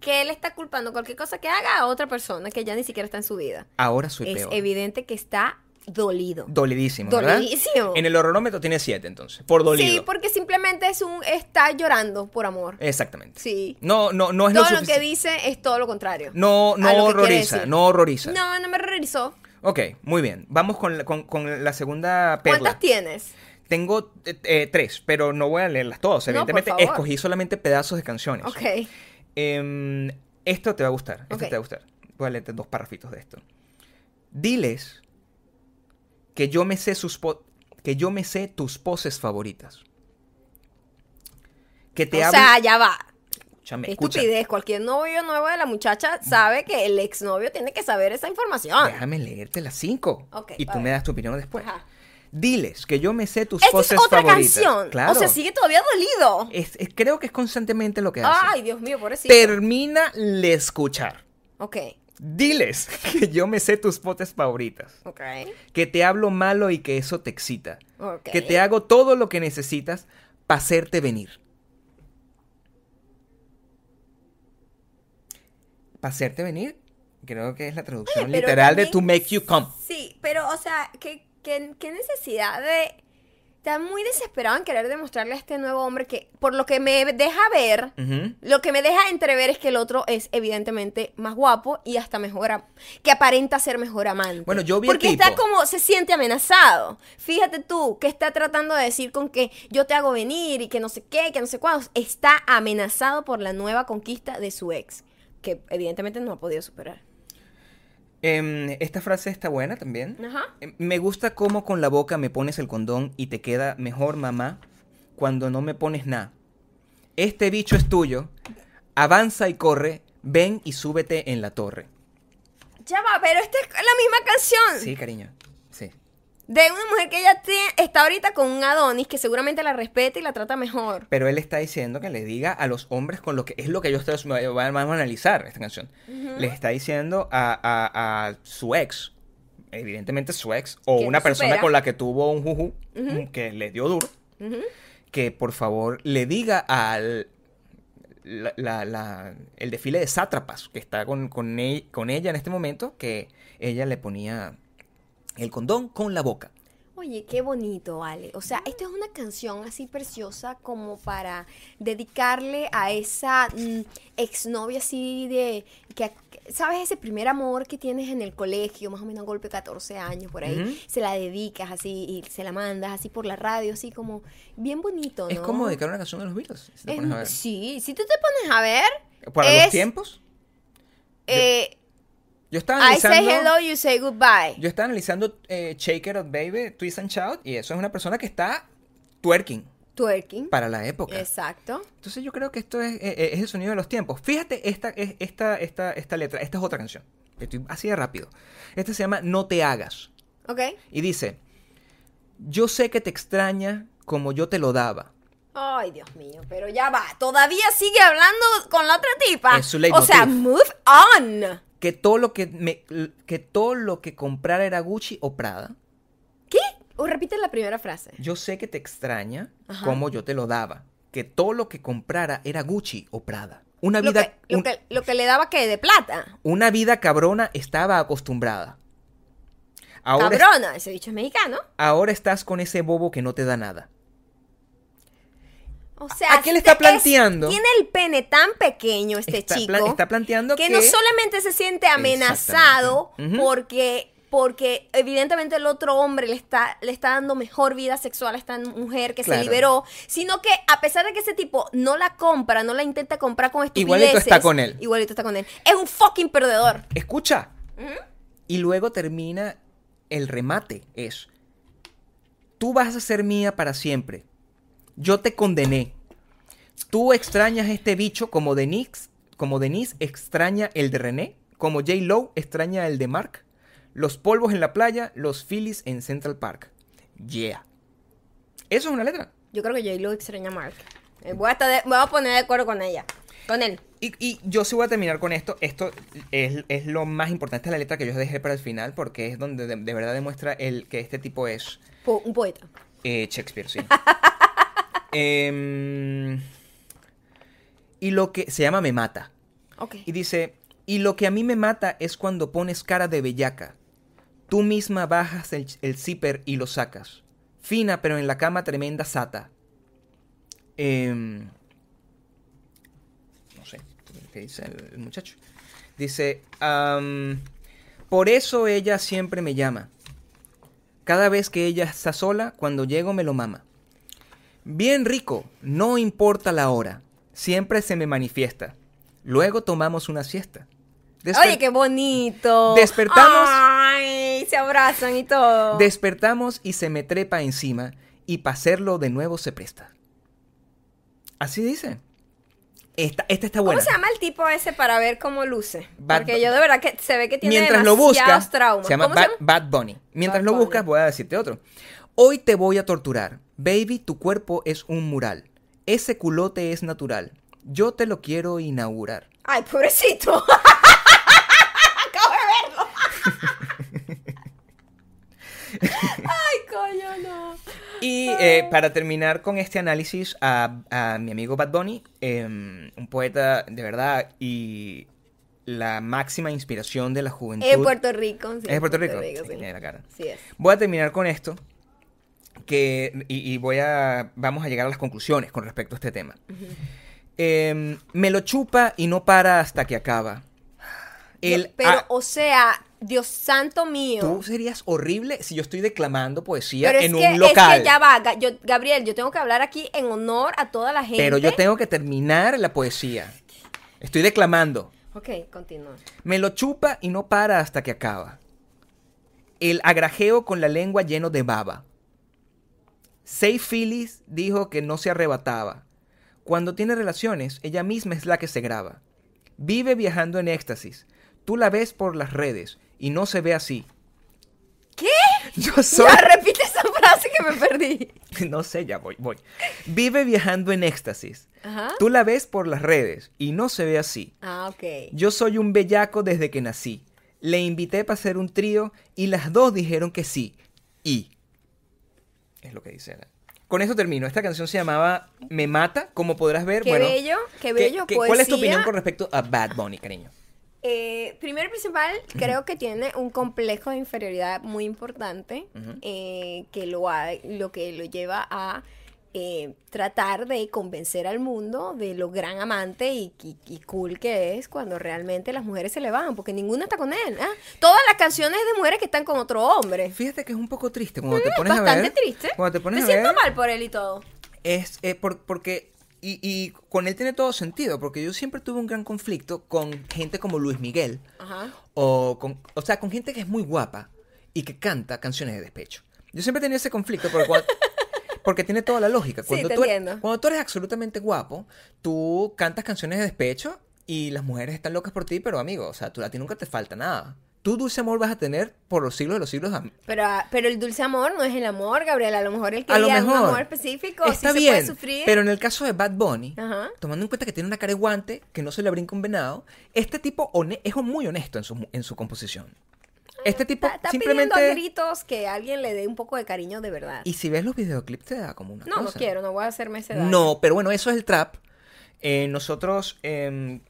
A: que él está culpando cualquier cosa que haga a otra persona que ya ni siquiera está en su vida.
B: Ahora soy
A: es
B: peor.
A: evidente que está dolido.
B: Dolidísimo, ¿verdad?
A: Dolidísimo.
B: En el horronómetro tiene 7 entonces. Por dolido.
A: Sí, porque simplemente es un está llorando por amor.
B: Exactamente.
A: Sí.
B: No, no, no es
A: Todo
B: lo
A: lo que dice es todo lo contrario.
B: No, no horroriza, no horroriza.
A: No, no me horrorizó.
B: Ok, muy bien. Vamos con la, con, con la segunda perla.
A: ¿Cuántas tienes?
B: Tengo eh, eh, tres, pero no voy a leerlas todas. Evidentemente, escogí solamente pedazos de canciones.
A: Ok.
B: Em, esto te va a gustar. Esto te va a gustar. Voy a leerte dos parrafitos de esto. Diles que yo me sé sus que yo me sé tus poses favoritas. Que te
A: o sea, ya va.
B: Escúchame, escucha.
A: estupidez. Cualquier novio nuevo de la muchacha sabe que el exnovio tiene que saber esa información.
B: Déjame leerte las cinco. Y tú me das tu opinión después.
A: Ajá.
B: Diles que yo me sé tus
A: Esta es
B: poses
A: otra
B: favoritas.
A: canción.
B: Claro.
A: O sea, sigue todavía dolido.
B: Es- es- creo que es constantemente lo que hace.
A: Ay, Dios mío, pobrecito.
B: Termina de escuchar.
A: Ok.
B: Diles que yo me sé tus potes favoritas. Que te hablo malo y que eso te excita. Que te hago todo lo que necesitas para hacerte venir. Para hacerte venir, creo que es la traducción
A: Oye,
B: literal de to make you come.
A: Sí, pero, o sea, ¿qué, qué, qué necesidad de... Está muy desesperado en querer demostrarle a este nuevo hombre que, por lo que me deja ver, lo que me deja entrever es que el otro es evidentemente más guapo y hasta mejor, que aparenta ser mejor amante.
B: Bueno, yo vi el
A: Porque está como, se siente amenazado. Fíjate tú, que está tratando de decir con que yo te hago venir y que no sé qué, que no sé cuándo. Está amenazado por la nueva conquista de su ex, que evidentemente no ha podido superar.
B: Em, esta frase está buena también.
A: Ajá.
B: Em, Me gusta cómo con la boca me pones el condón y te queda mejor, mamá, cuando no me pones nada. Este bicho es tuyo. Avanza y corre. Ven y súbete en la torre.
A: Ya va, pero esta es la misma canción.
B: Sí, cariño.
A: De una mujer que ella tiene- está ahorita con un Adonis que seguramente la respeta y la trata mejor.
B: Pero él está diciendo que le diga a los hombres con lo que es lo que yo estoy, vamos a analizar esta canción. Le está diciendo a, a- a su ex, evidentemente su ex, o una persona
A: supera.
B: con la que tuvo un juju, que le dio duro, que por favor le diga al la- la- la- el desfile de sátrapas que está con, con, e- con ella en este momento, que ella le ponía el condón con la boca.
A: Oye, qué bonito, vale. O sea, esta es una canción así preciosa como para dedicarle a esa mm, exnovia así de que sabes ese primer amor que tienes en el colegio, más o menos golpe 14 años por ahí, se la dedicas así y se la mandas así por la radio, así como bien bonito, ¿no?
B: Es como dedicar una canción de los Beatles. si te
A: Es-
B: pones a ver.
A: sí, si tú te pones a ver,
B: Para
A: es,
B: los tiempos.
A: eh,
B: Yo estaba
A: I say
B: analizando.
A: hello, you say goodbye.
B: Yo estaba analizando eh, Shake It Up Baby, Twist and Shout, y eso es una persona que está twerking
A: Twerking.
B: para la época.
A: Exacto.
B: Entonces yo creo que esto es, eh, eh, es el sonido de los tiempos. Fíjate esta, es- esta, esta, esta letra, esta es otra canción. Estoy así de rápido. Esta se llama No te hagas.
A: ¿Ok?
B: Y dice, yo sé que te extraña como yo te lo daba.
A: Ay, Dios mío, pero ya va. Todavía sigue hablando con la otra tipa.
B: Es su
A: o sea, move on.
B: Que todo lo que me, que todo lo que comprara era Gucci o Prada.
A: ¿Qué? O repite la primera frase.
B: Yo sé que te extraña
A: Ajá.
B: como yo te lo daba. Que todo lo que comprara era Gucci o Prada. Una
A: Lo
B: vida,
A: que, lo,
B: un-
A: que, lo que le daba que de plata.
B: una vida cabrona estaba acostumbrada. Ahora,
A: Cabrona, ese bicho es mexicano.
B: ahora estás con ese bobo que no te da nada.
A: O sea,
B: ¿A qué le está
A: es-
B: planteando?
A: tiene el pene tan pequeño este
B: Está
A: chico.
B: está planteando
A: que,
B: que-
A: no solamente se siente amenazado porque porque evidentemente el otro hombre le está le está dando mejor vida sexual a esta mujer que
B: Claro.
A: se liberó, sino que a pesar de que ese tipo no la compra, no la intenta comprar con estupideces,
B: Igualito está con él.
A: Igualito está con él. Es un fucking perdedor.
B: Escucha. Y luego termina el remate. Es, tú vas a ser mía para siempre. Yo te condené. Tú extrañas este bicho como Denise, como Denise extraña el de René, como J. Lowe extraña el de Mark. Los polvos en la playa, los Phillies en Central Park. Yeah. Eso es una letra.
A: Yo creo que J-Lo extraña a Mark. Eh, Voy a, estar de- voy a poner de acuerdo con ella. Con él.
B: Y, y yo sí voy a terminar con esto. Esto es, es lo más importante de la letra que yo dejé para el final porque es donde de, de verdad demuestra el, que este tipo es
A: Po- un poeta.
B: eh, Shakespeare, sí. Em, y lo que se llama Me Mata. Y dice, y lo que a mí me mata es cuando pones cara de bellaca. Tú misma bajas el, el zipper y lo sacas. Fina, pero en la cama tremenda sata. Em, no sé, ¿qué dice el, el muchacho? Dice, por eso ella siempre me llama. Cada vez que ella está sola, cuando llego me lo mama. Bien rico, no importa la hora, siempre se me manifiesta. Luego tomamos una siesta. Desper-
A: Oye, qué bonito.
B: Despertamos.
A: Ay, se abrazan y todo.
B: Despertamos y se me trepa encima y para hacerlo de nuevo se presta. Así dice. Esta, esta está buena.
A: ¿Cómo se llama el tipo ese para ver cómo luce?
B: Bad
A: Porque yo de verdad que se ve que tiene
B: Mientras lo buscas,
A: traumas.
B: se llama,
A: ¿Cómo
B: Bad,
A: se llama?
B: Bad Bunny. Mientras
A: Bad
B: lo
A: Bunny.
B: buscas, voy a decirte otro. Hoy te voy a torturar. Baby, tu cuerpo es un mural. Ese culote es natural. Yo te lo quiero inaugurar.
A: Ay, pobrecito. Acabo de verlo. Ay, coño, no.
B: Y eh, para terminar con este análisis a, mi amigo Bad Bunny, em, un poeta de verdad y la máxima inspiración de la juventud.
A: Es Puerto Rico. Sí,
B: es Puerto, Puerto Rico.
A: Rico
B: sí.
A: Es.
B: Voy a terminar con esto, que, y, y voy a. Vamos a llegar a las conclusiones con respecto a este tema. Em, me lo chupa y no para hasta que acaba. El,
A: Pero,
B: ah,
A: o sea, Dios santo mío.
B: tú serías horrible si yo estoy declamando poesía
A: Pero es
B: en
A: que,
B: un local.
A: es que ya va, yo, Gabriel, yo tengo que hablar aquí en honor a toda la gente.
B: pero yo tengo que terminar la poesía. Estoy declamando.
A: Ok, continúa.
B: Me lo chupa y no para hasta que acaba. El agrajeo con la lengua lleno de baba. Say Phyllis dijo que no se arrebataba. Cuando tiene relaciones, ella misma es la que se graba. Vive viajando en éxtasis. Tú la ves por las redes y no se ve así.
A: ¿Qué?
B: Yo soy...
A: Ya repite esa frase que me perdí.
B: No sé, ya voy, voy. Vive viajando en éxtasis.
A: Ajá.
B: Tú la ves por las redes y no se ve así.
A: Ah, ok.
B: Yo soy un bellaco desde que nací. Le invité para hacer un trío y las dos dijeron que sí. Y. Es lo que dice. Con eso termino. Esta canción se llamaba Me Mata, como podrás ver.
A: Qué
B: bueno,
A: bello, qué
B: ¿qué-
A: bello.
B: qué- ¿Cuál es tu opinión con respecto a Bad Bunny, cariño?
A: Eh, primero y principal, creo que tiene un complejo de inferioridad muy importante eh, que lo, ha- lo que lo lleva a eh, tratar de convencer al mundo de lo gran amante y, y- y cool que es cuando realmente las mujeres se le van, porque ninguna está con él. ¿ah? Todas las canciones de mujeres que están con otro hombre.
B: Fíjate que es un poco triste cuando te
A: Mm,
B: pones a
A: Bastante
B: ver.
A: triste.
B: Cuando te pones
A: Me
B: a
A: siento
B: ver.
A: mal por él y todo.
B: Es eh, por- porque. Y, y con él tiene todo sentido, porque yo siempre tuve un gran conflicto con gente como Luis Miguel,
A: Ajá.
B: o con, o sea, con gente que es muy guapa y que canta canciones de despecho. Yo siempre tenido ese conflicto porque, cuando- porque tiene toda la lógica.
A: Sí,
B: Cuando,
A: te
B: tú, eres- cuando tú eres absolutamente guapo, tú cantas canciones de despecho y las mujeres están locas por ti, pero amigo, o sea, tú, a ti nunca te falta nada. Tú dulce amor vas a tener por los siglos de los siglos.
A: Pero, ah, pero el dulce amor no es el amor, Gabriela. A lo mejor él quería un
B: mejor.
A: amor específico.
B: Está
A: sí
B: bien,
A: se puede sufrir.
B: pero en el caso de Bad Bunny,
A: Ajá.
B: tomando en cuenta que tiene una cara de guante, que no se le brinca un venado, este tipo es muy honesto en su, en su composición. Este tipo
A: Está, está
B: simplemente...
A: pidiendo a gritos que alguien le dé un poco de cariño de verdad.
B: Y si ves los videoclips te da como una
A: no, no
B: cosa.
A: quiero, no voy a hacerme ese daño.
B: No, pero bueno, eso es el trap. Eh, nosotros em,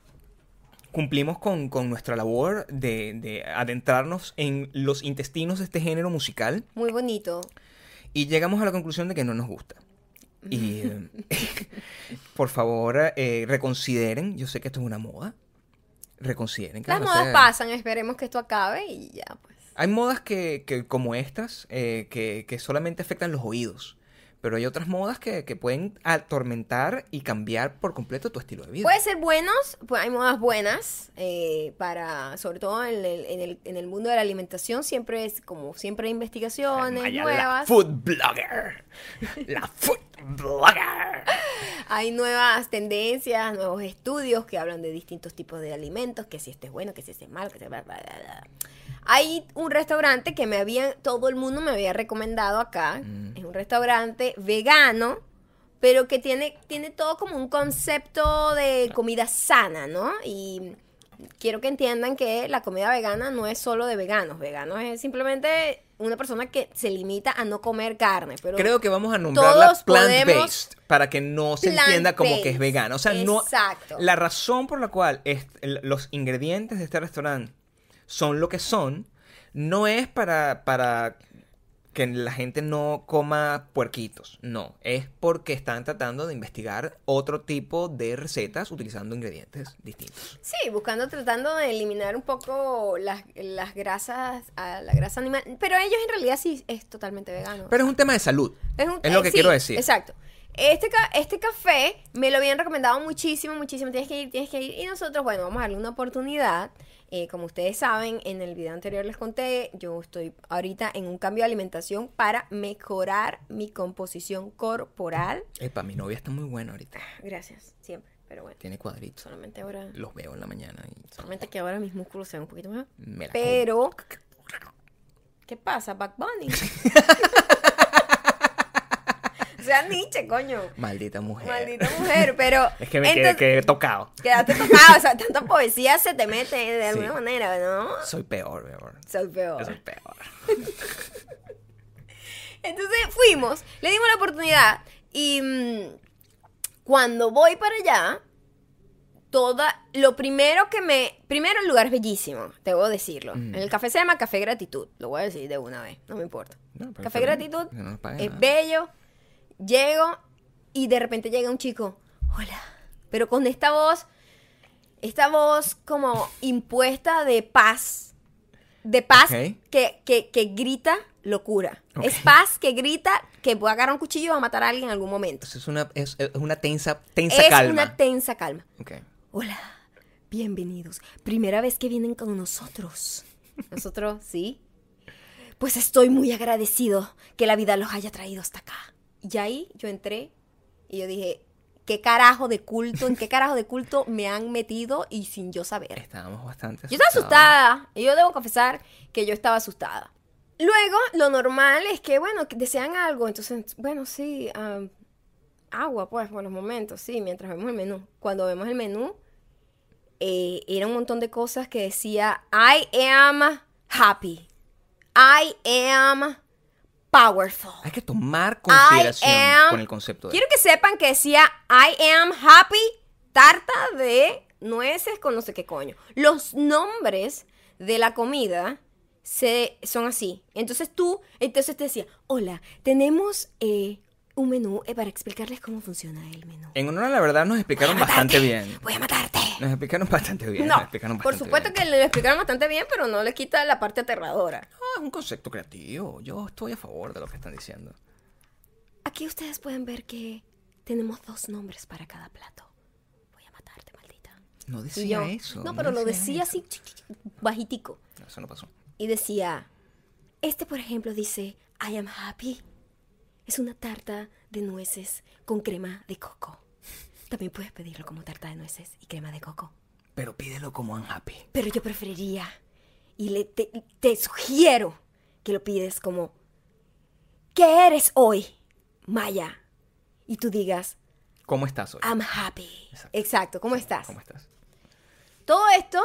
B: cumplimos con, con nuestra labor de, de adentrarnos en los intestinos de este género musical
A: Muy bonito.
B: y llegamos a la conclusión de que no nos gusta. Y em, por favor, eh, reconsideren. Yo sé que esto es una moda. Reconsideren.
A: Las modas pasan, esperemos que esto acabe y ya, pues.
B: Hay modas que, que como estas, eh, que, que solamente afectan los oídos. Pero hay otras modas que, que pueden atormentar y cambiar por completo tu estilo de vida.
A: Puede ser buenos, pues hay modas buenas eh, para, sobre todo en el, en, el, en el mundo de la alimentación, siempre es como siempre hay investigaciones
B: Maya, La
A: nuevas.
B: food blogger. La food blogger.
A: Hay nuevas tendencias, nuevos estudios que hablan de distintos tipos de alimentos, que si este es bueno, que si este es malo, que si bla, bla, bla. Hay un restaurante que me había, todo el mundo me había recomendado acá.
B: Mm.
A: Es un restaurante vegano, pero que tiene, tiene todo como un concepto de comida sana, ¿no? Y quiero que entiendan que la comida vegana no es solo de veganos. Veganos es simplemente una persona que se limita a no comer carne. Pero
B: Creo que vamos a nombrarla plant-based para que no se entienda como que es vegana. O sea, no.
A: Exacto.
B: La razón por la cual es- los ingredientes de este restaurante son lo que son no es para, para que la gente no coma puerquitos. No, es porque están tratando de investigar otro tipo de recetas utilizando ingredientes distintos.
A: Sí, buscando, tratando de eliminar un poco las, las grasas, a la grasa animal. Pero ellos en realidad sí es totalmente vegano.
B: Pero es un tema de salud.
A: Es, un-
B: es lo
A: eh,
B: que
A: sí,
B: quiero decir.
A: Exacto. Este, ca- este café me lo habían recomendado muchísimo, muchísimo. Tienes que ir, tienes que ir. Y nosotros, bueno, vamos a darle una oportunidad. Eh, como ustedes saben, en el video anterior les conté, yo estoy ahorita en un cambio de alimentación para mejorar mi composición corporal.
B: Epa, mi novia está muy buena ahorita.
A: Gracias, siempre. Pero bueno,
B: Tiene cuadritos.
A: solamente ahora,
B: Los veo en la mañana y
A: solamente que ahora mis músculos se ven un poquito mejor.
B: me la
A: Pero, ¿qué pasa, Back Bunny? sea, Nietzsche, coño.
B: Maldita mujer.
A: Maldita mujer, pero.
B: Es que me quedé,
A: entonces,
B: quedé tocado.
A: Quedaste tocado, o sea, tanta poesía se te mete de alguna
B: Sí.
A: manera, ¿no?
B: Soy peor, peor.
A: Soy peor.
B: Yo soy peor.
A: Entonces fuimos, le dimos la oportunidad y mm, cuando voy para allá, toda, lo primero que me, primero el lugar es bellísimo, debo decirlo.
B: Mm.
A: En el café se llama Café Gratitud, lo voy a decir de una vez, no me importa.
B: No,
A: café Gratitud
B: no
A: es
B: nada.
A: bello, llego y de repente llega un chico, hola, pero con esta voz, esta voz como impuesta de paz, de paz que, que, que grita locura. Es paz que grita que voy a agarrar un cuchillo y va a matar a alguien en algún momento.
B: Es una, es, es una tensa, tensa
A: es
B: calma.
A: una tensa calma. Hola, bienvenidos. Primera vez que vienen con nosotros. Nosotros, sí. Pues estoy muy agradecido que la vida los haya traído hasta acá. Y ahí yo entré y yo dije, ¿qué carajo de culto, en qué carajo de culto me han metido y sin yo saber?
B: Estábamos bastante
A: Yo estaba
B: asustados.
A: asustada. Y yo debo confesar que yo estaba asustada. Luego, lo normal es que, bueno, que desean algo. Entonces, bueno, sí, am, agua, pues, por los momentos, sí, mientras vemos el menú. Cuando vemos el menú, eh, era un montón de cosas que decía, I am happy. I am powerful.
B: Hay que tomar consideración
A: am-
B: con el concepto de
A: Quiero que sepan que decía I am happy tarta de nueces con no sé qué coño. Los nombres de la comida se, son así. Entonces tú, entonces te decía, hola, tenemos eh, un menú eh, para explicarles cómo funciona el menú.
B: En honor a la verdad nos explicaron bastante bien.
A: Voy a matarte.
B: Nos explicaron bastante bien.
A: No,
B: nos explicaron
A: por
B: bastante
A: supuesto
B: bien.
A: que le explicaron bastante bien, pero no le quita la parte aterradora.
B: No, es un concepto creativo. Yo estoy a favor de lo que están diciendo.
A: Aquí ustedes pueden ver que tenemos dos nombres para cada plato. Voy a matarte, maldita.
B: No decía
A: yo,
B: eso.
A: No, pero lo decía
B: eso.
A: así, bajitico.
B: No, Eso no pasó.
A: Y decía, este por ejemplo dice, I am happy. Es una tarta de nueces con crema de coco. También puedes pedirlo como tarta de nueces y crema de coco.
B: Pero pídelo como unhappy.
A: Pero yo preferiría, y le, te, te sugiero que lo pides como, ¿qué eres hoy, Maya? Y tú digas,
B: ¿Cómo estás hoy?
A: I'm happy.
B: Exacto.
A: Exacto, ¿cómo estás?
B: ¿Cómo estás?
A: Todo esto,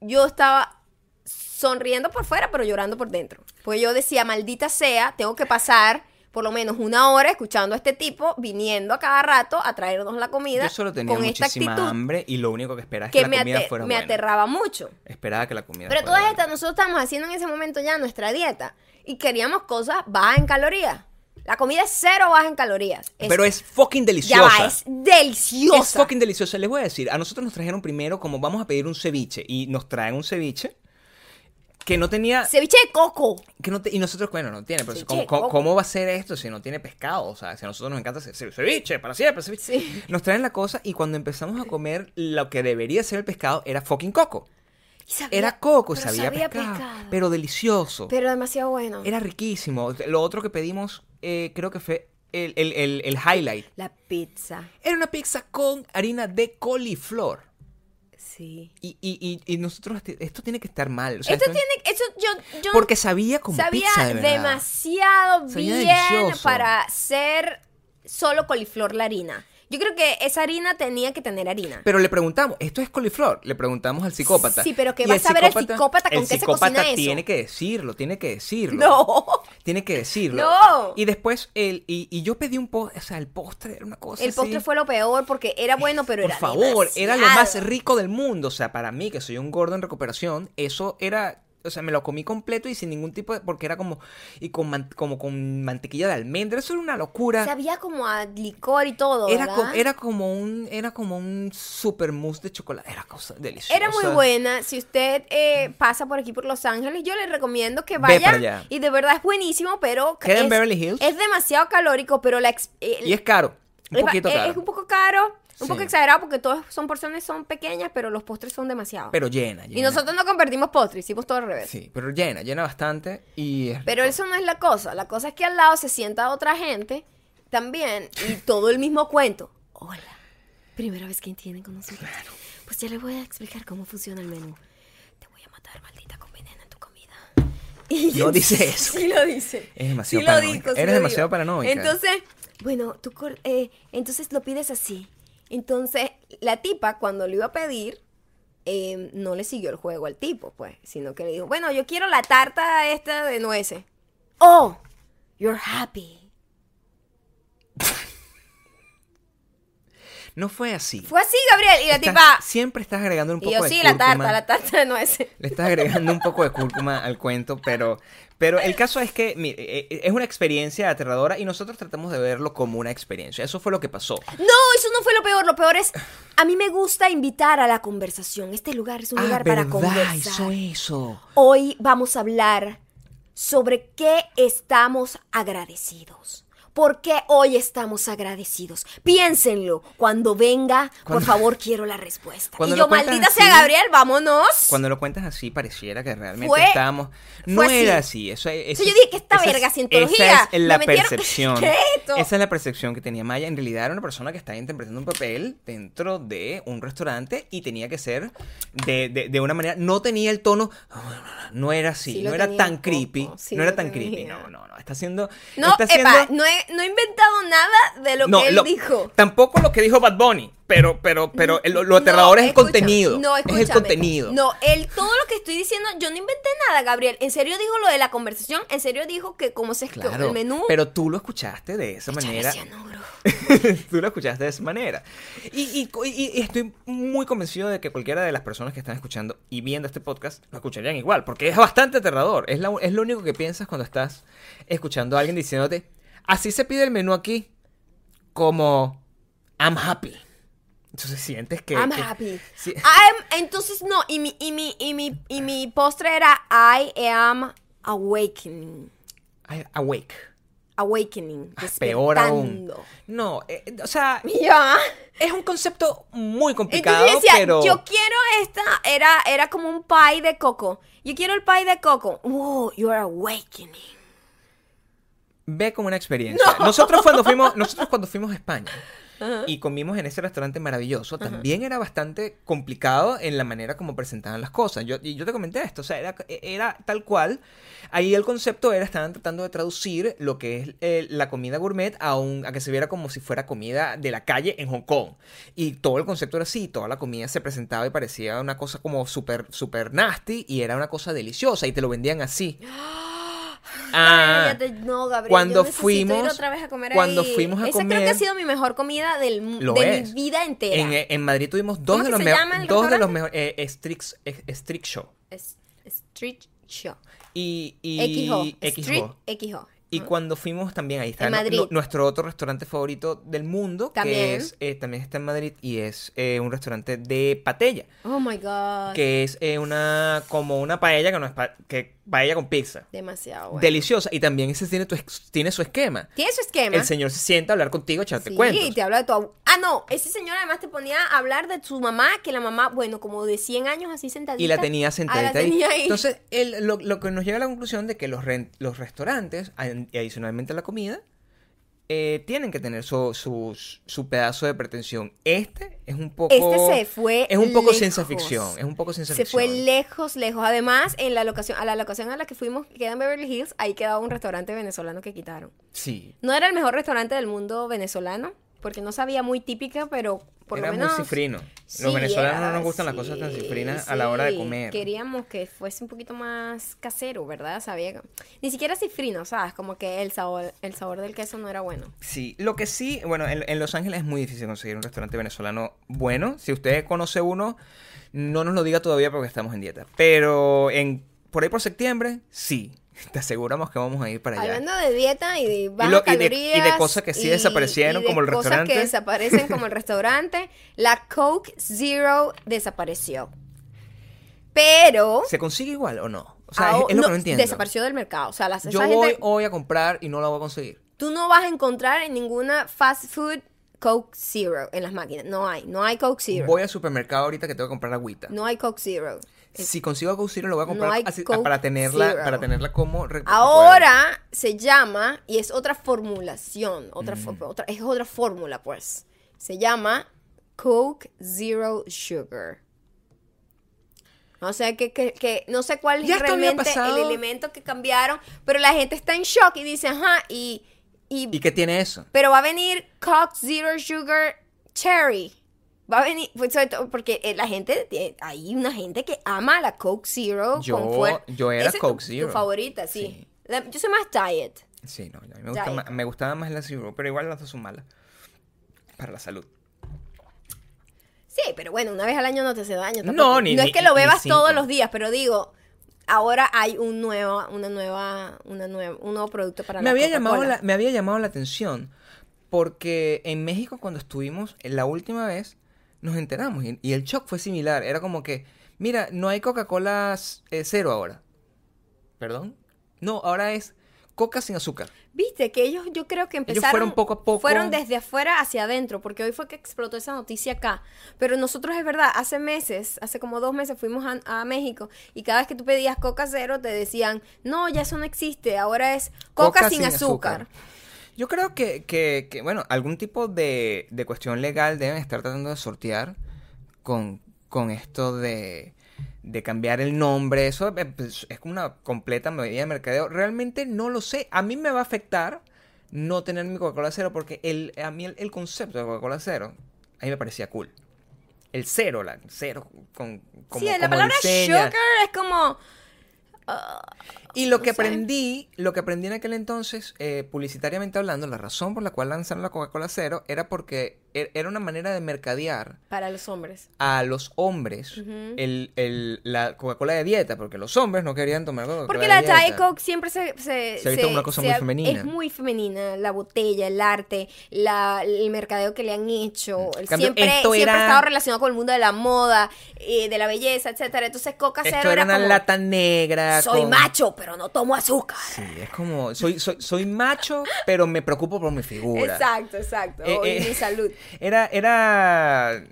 A: yo estaba sonriendo por fuera, pero llorando por dentro. Pues yo decía, maldita sea, tengo que pasar por lo menos una hora escuchando a este tipo viniendo a cada rato a traernos la comida
B: Yo solo tenía
A: con esta
B: muchísima
A: actitud
B: hambre y lo único que esperaba es que,
A: que
B: la
A: me,
B: comida fuera
A: me
B: buena.
A: aterraba mucho.
B: Esperaba que la comida
A: Pero
B: fuera
A: todas
B: buena.
A: estas, nosotros estábamos haciendo en ese momento ya nuestra dieta y queríamos cosas bajas en calorías. La comida es cero baja en calorías. Es-
B: Pero es fucking
A: ya
B: deliciosa.
A: va, es deliciosa.
B: Es fucking deliciosa. Les voy a decir, a nosotros nos trajeron primero como vamos a pedir un ceviche y nos traen un ceviche que no tenía
A: Ceviche de coco.
B: que no te- y nosotros bueno no tiene pero
A: Ceviche
B: ¿cómo, cómo- va a ser esto si no tiene pescado o sea si a nosotros nos encanta hacer ce- ceviche para siempre ceviche.
A: Sí.
B: nos traen la cosa y cuando empezamos a comer lo que debería ser el pescado era fucking coco
A: sabía-
B: era coco sabía,
A: sabía
B: pescado,
A: pescado.
B: pero delicioso
A: Pero demasiado bueno.
B: era riquísimo lo otro que pedimos eh, creo que fue el, el- el- el highlight
A: La pizza.
B: era una pizza con harina de coliflor
A: Sí.
B: y, y, y, y nosotros esto tiene que estar mal o sea,
A: Esto
B: esto-
A: tiene, eso yo, yo
B: porque sabía como
A: sabía
B: pizza de verdad.
A: demasiado
B: Sabía
A: bien
B: delicioso.
A: para ser solo coliflor la harina. Yo creo que esa harina tenía que tener harina.
B: Pero le preguntamos, ¿esto es coliflor? Le preguntamos al psicópata.
A: Sí, pero ¿qué va a saber el psicópata con
B: el
A: qué se
B: psicópata
A: cocina eso?
B: tiene que decirlo, tiene que decirlo.
A: No.
B: Tiene que decirlo.
A: No.
B: Y después, el, y, y yo pedí un postre, o sea, el postre era una cosa
A: El postre fue lo peor porque era bueno, pero
B: Por
A: era
B: favor, era lo más rico del mundo. O sea, para mí, que soy un gordo en recuperación, eso era... O sea, me lo comí completo y sin ningún tipo de... Porque era como... Y con man- como con mantequilla de almendra. Eso era una locura.
A: Sabía como a licor y todo,
B: Era,
A: ¿verdad?
B: co- era como un era como un super mousse de chocolate. Era cosa deliciosa.
A: Era muy buena. Si usted eh, pasa por aquí por Los Ángeles, yo le recomiendo que vaya. Y de verdad es buenísimo, pero
B: Queda en
A: es,
B: Beverly Hills.
A: es demasiado calórico, pero la el-
B: Y es caro. Un
A: es,
B: poquito
A: es-
B: caro.
A: es un poco caro, un poco exagerado porque todas son porciones son pequeñas, pero los postres son demasiados.
B: Pero llena, llena.
A: y nosotros no convertimos postres, hicimos todo al revés.
B: Sí, pero llena, llena bastante. Y es
A: Pero
B: rico.
A: eso no es la cosa. La cosa es que al lado se sienta otra gente también y todo el mismo cuento. Hola, primera vez que tienen con nosotros. Pues ya les voy a explicar cómo funciona el menú. Te voy a matar, maldita, con veneno en tu comida. Y
B: No dice eso.
A: Sí lo dice.
B: Es demasiado
A: Sí
B: paranoica.
A: sí
B: Eres demasiado paranoica.
A: Entonces, bueno, tú eh, entonces lo pides así. Entonces, la tipa cuando lo iba a pedir, eh, no le siguió el juego al tipo, pues, sino que le dijo, bueno, yo quiero la tarta esta de nueces. ¡Oh! you're happy.
B: No fue así.
A: Fue así, Gabriel. Y la
B: Estás-
A: tipa.
B: siempre estás agregando un
A: Y
B: poco
A: yo
B: de
A: sí, la tarta, la tarta de nueces.
B: Le estás agregando un poco de cúrcuma al cuento, pero, pero el caso es que mire, eh, eh, es una experiencia aterradora y nosotros tratamos de verlo como una experiencia. Eso fue lo que pasó.
A: No, eso no fue lo peor. Lo peor es. A mí me gusta invitar a la conversación. Este lugar es un lugar para conversar.
B: eso.
A: Hoy vamos a hablar sobre qué estamos agradecidos. ¿Por qué hoy estamos agradecidos? Piénsenlo. Cuando venga, por favor, quiero la respuesta. Y yo, maldita
B: así-
A: sea Gabriel, vámonos.
B: Cuando lo cuentas así, pareciera que realmente
A: Fue-
B: estábamos. No
A: fue
B: era así. Eso, eso
A: yo dije, ¿qué esta
B: esa es-
A: verga, cientología?
B: Esa es la
A: Me
B: percepción.
A: ¿Qué es?
B: Esa es la percepción que tenía Maya. En realidad era una persona que estaba interpretando un papel dentro de un restaurante y tenía que ser de, de- de una manera. No tenía el tono. No era así.
A: Sí
B: no era tan creepy.
A: sí
B: no era tan creepy. No, no, no. Está haciendo.
A: No,
B: está haciendo-
A: epa, no, he, no he inventado nada de lo que él
B: lo-
A: dijo.
B: Tampoco lo que dijo Bad Bunny, pero, pero, pero el- lo,
A: No,
B: aterrador es el contenido.
A: No,
B: es el contenido.
A: No, él, todo lo que estoy diciendo, yo no inventé nada, Gabriel. En serio dijo lo de la conversación, en serio dijo que cómo se escogió
B: Claro,
A: el menú.
B: pero tú lo escuchaste de esa manera.
A: cianuro.
B: tú lo escuchaste de esa manera. Y, y- y- y estoy muy convencido de que cualquiera de las personas que están escuchando y viendo este podcast lo escucharían igual, porque es bastante aterrador. Es, la- es lo único que piensas cuando estás escuchando a alguien diciéndote, así se pide el menú aquí, como I'm happy. Entonces sientes que...
A: I'm
B: que-
A: happy. I'm- entonces, no, y mi, y, mi, y, mi, y mi postre era I am awakening.
B: I- awake.
A: Awakening.
B: Ah, Peor aún. No, eh, o sea,
A: Y yo, ah.
B: es un concepto muy complicado,
A: Entonces yo decía,
B: pero...
A: yo quiero esta, era, era como un pie de coco. Yo quiero el pie de coco. Wow, you're awakening.
B: Ve como una experiencia. Nosotros cuando fuimos, nosotros cuando fuimos a España y comimos en ese restaurante maravilloso, también era bastante complicado en la manera como presentaban las cosas. Yo, yo te comenté esto, o sea, era, era tal cual. Ahí el concepto era, estaban tratando de traducir lo que es eh, la comida gourmet a, un, a que se viera como si fuera comida de la calle en Hong Kong. Y todo el concepto era así, toda la comida se presentaba y parecía una cosa como súper, súper nasty y era una cosa deliciosa y te lo vendían así. Ah,
A: no, Gabriel,
B: cuando
A: yo necesito ir
B: fuimos-
A: otra vez a comer
B: cuando
A: ahí.
B: fuimos a
A: Esa creo que ha sido mi mejor comida del, de
B: es.
A: mi vida entera.
B: En, eh, en Madrid tuvimos dos
A: ¿Cómo
B: de los mejores. Dos de los mejores. Eh, Strix, eh, Strix Show.
A: Es- Street Show.
B: Y. y
A: XO.
B: XO.
A: Street XO.
B: Y cuando fuimos también, ahí está
A: En Madrid.
B: nu- nuestro otro restaurante favorito del mundo,
A: También.
B: que es, eh, también está en Madrid y es eh, un restaurante de patella,
A: Oh my god.
B: que es eh, una como una paella que no es pa- que paella con pizza.
A: Demasiado bueno.
B: Deliciosa y también ese tiene, tu tiene su esquema.
A: Tiene su esquema.
B: El señor se sienta a hablar contigo, echarte
A: Sí,
B: cuentos.
A: te habla de tu abu- Ah, no, ese señor además te ponía a hablar de su mamá, que la mamá, bueno, como de 100 años así sentadita.
B: Y la tenía
A: Ah,
B: sentadita
A: la
B: ahí.
A: tenía ahí.
B: Entonces, el- lo, lo que nos llega a la conclusión de que los, ren- los restaurantes, y adicionalmente a la comida, eh, tienen que tener su, su, su pedazo de pretensión. Este es un poco...
A: Este se fue
B: Es un poco ciencia ficción. Es un poco ciencia
A: Se
B: ficción.
A: fue lejos, lejos. Además, en la locación, a la locación a la que fuimos, que queda en Beverly Hills, ahí quedaba un restaurante venezolano que quitaron.
B: Sí.
A: No era el mejor restaurante del mundo venezolano, porque no sabía muy típica, pero por
B: Era
A: lo menos...
B: muy cifrino.
A: Sí,
B: los venezolanos no nos gustan las cosas tan
A: sí,
B: cifrinas a la hora de
A: sí.
B: comer.
A: Queríamos que fuese un poquito más casero, ¿verdad? Sabía Ni siquiera cifrino, ¿sabes? Como que el sabor, el sabor del queso no era bueno.
B: Sí, lo que sí, bueno, en, en Los Ángeles es muy difícil conseguir un restaurante venezolano bueno. Si usted conoce uno, no nos lo diga todavía porque estamos en dieta. Pero en por ahí por septiembre, sí. Te aseguramos que vamos a ir para allá.
A: Hablando de dieta y de bajas
B: lo- y de-
A: calorías.
B: y de cosas que sí desaparecieron,
A: y de
B: como el
A: cosas
B: restaurante.
A: que desaparecen como el restaurante. La Coke Zero desapareció. Pero...
B: ¿Se consigue igual o no? O sea, es, lo
A: no,
B: que no entiendo.
A: Desapareció del mercado. O sea, las,
B: Yo voy
A: gente-
B: hoy a comprar y no la voy a conseguir.
A: Tú no vas a encontrar en ninguna fast food Coke Zero en las máquinas. No hay. No hay Coke Zero.
B: Voy al supermercado ahorita que tengo que comprar agüita.
A: No hay Coke Zero.
B: Si consigo Coke Zero, lo voy a comprar
A: No
B: así- para tenerla
A: Zero.
B: para tenerla como
A: Ahora se llama, y es otra formulación, otra,
B: Mm.
A: otra, es otra fórmula, pues. Se llama Coke Zero Sugar. O sea, que, que, que no sé cuál es realmente el elemento que cambiaron, pero la gente está en shock y dice, ajá, y, y,
B: ¿Y qué tiene eso?
A: pero va a venir Coke Zero Sugar Cherry. Va a venir, pues, sobre todo porque eh, la gente, hay una gente que ama la Coke Zero
B: Yo-
A: con
B: yo era
A: Esa es tu-
B: Coke Zero.
A: Tu favorita, sí.
B: Sí.
A: La- yo soy más diet.
B: Sí, no, a mí me, gusta me gustaba más la Zero, pero igual las dos son malas. Para la salud.
A: Sí, pero bueno, una vez al año no te hace daño.
B: No, ni-
A: no es que lo bebas todos los días, pero digo, ahora hay un nuevo, una nueva, una nueva, un nuevo producto para
B: me
A: la
B: había llamado la, me había llamado la atención porque en México cuando estuvimos eh, la última vez nos enteramos. Y, y el shock fue similar. Era como que mira no hay Coca-Cola eh, cero ahora. Perdón no ahora es Coca sin azúcar.
A: Viste que ellos yo creo que empezaron
B: fueron poco a poco-
A: fueron desde afuera hacia adentro, porque hoy fue que explotó esa noticia acá. Pero nosotros es verdad, hace meses, hace como dos meses fuimos a, a México y cada vez que tú pedías Coca cero te decían, "No, ya eso no existe, ahora es Coca, sin, azúcar.
B: Yo creo que, que, que, bueno algún tipo de, de cuestión legal deben estar tratando de sortear con, con esto de, de cambiar el nombre. Eso eh, pues, es como una completa medida de mercadeo. Realmente no lo sé. A mí me va a afectar no tener mi Coca-Cola cero porque el, a mí el, el concepto de Coca-Cola cero a mí me parecía cool. El cero, la cero con como,
A: sí, la
B: como
A: palabra
B: diseña.
A: sugar es como
B: Y lo que aprendí, lo que aprendí en aquel entonces, eh, publicitariamente hablando, la razón por la cual lanzaron la Coca-Cola cero era porque era una manera de mercadear
A: para los hombres.
B: a los hombres el, el- la Coca-Cola de dieta, porque los hombres no querían tomar Coca-Cola
A: Porque la. Diet Coke siempre se... Se,
B: Se como una cosa muy femenina.
A: Es muy femenina. La botella, el arte, la, el mercadeo que le han hecho.
B: Cambio,
A: siempre
B: esto
A: siempre
B: era-
A: ha estado relacionado con el mundo de la moda, eh, de la belleza, etcétera. Entonces Coca
B: Esto
A: Cero
B: era
A: era
B: una
A: como...
B: lata negra.
A: Soy
B: con-
A: macho, pero no tomo azúcar.
B: Sí, es como, soy, soy, soy macho, pero me preocupo por mi figura.
A: Exacto, exacto.
B: Eh, eh,
A: mi salud.
B: Era, era,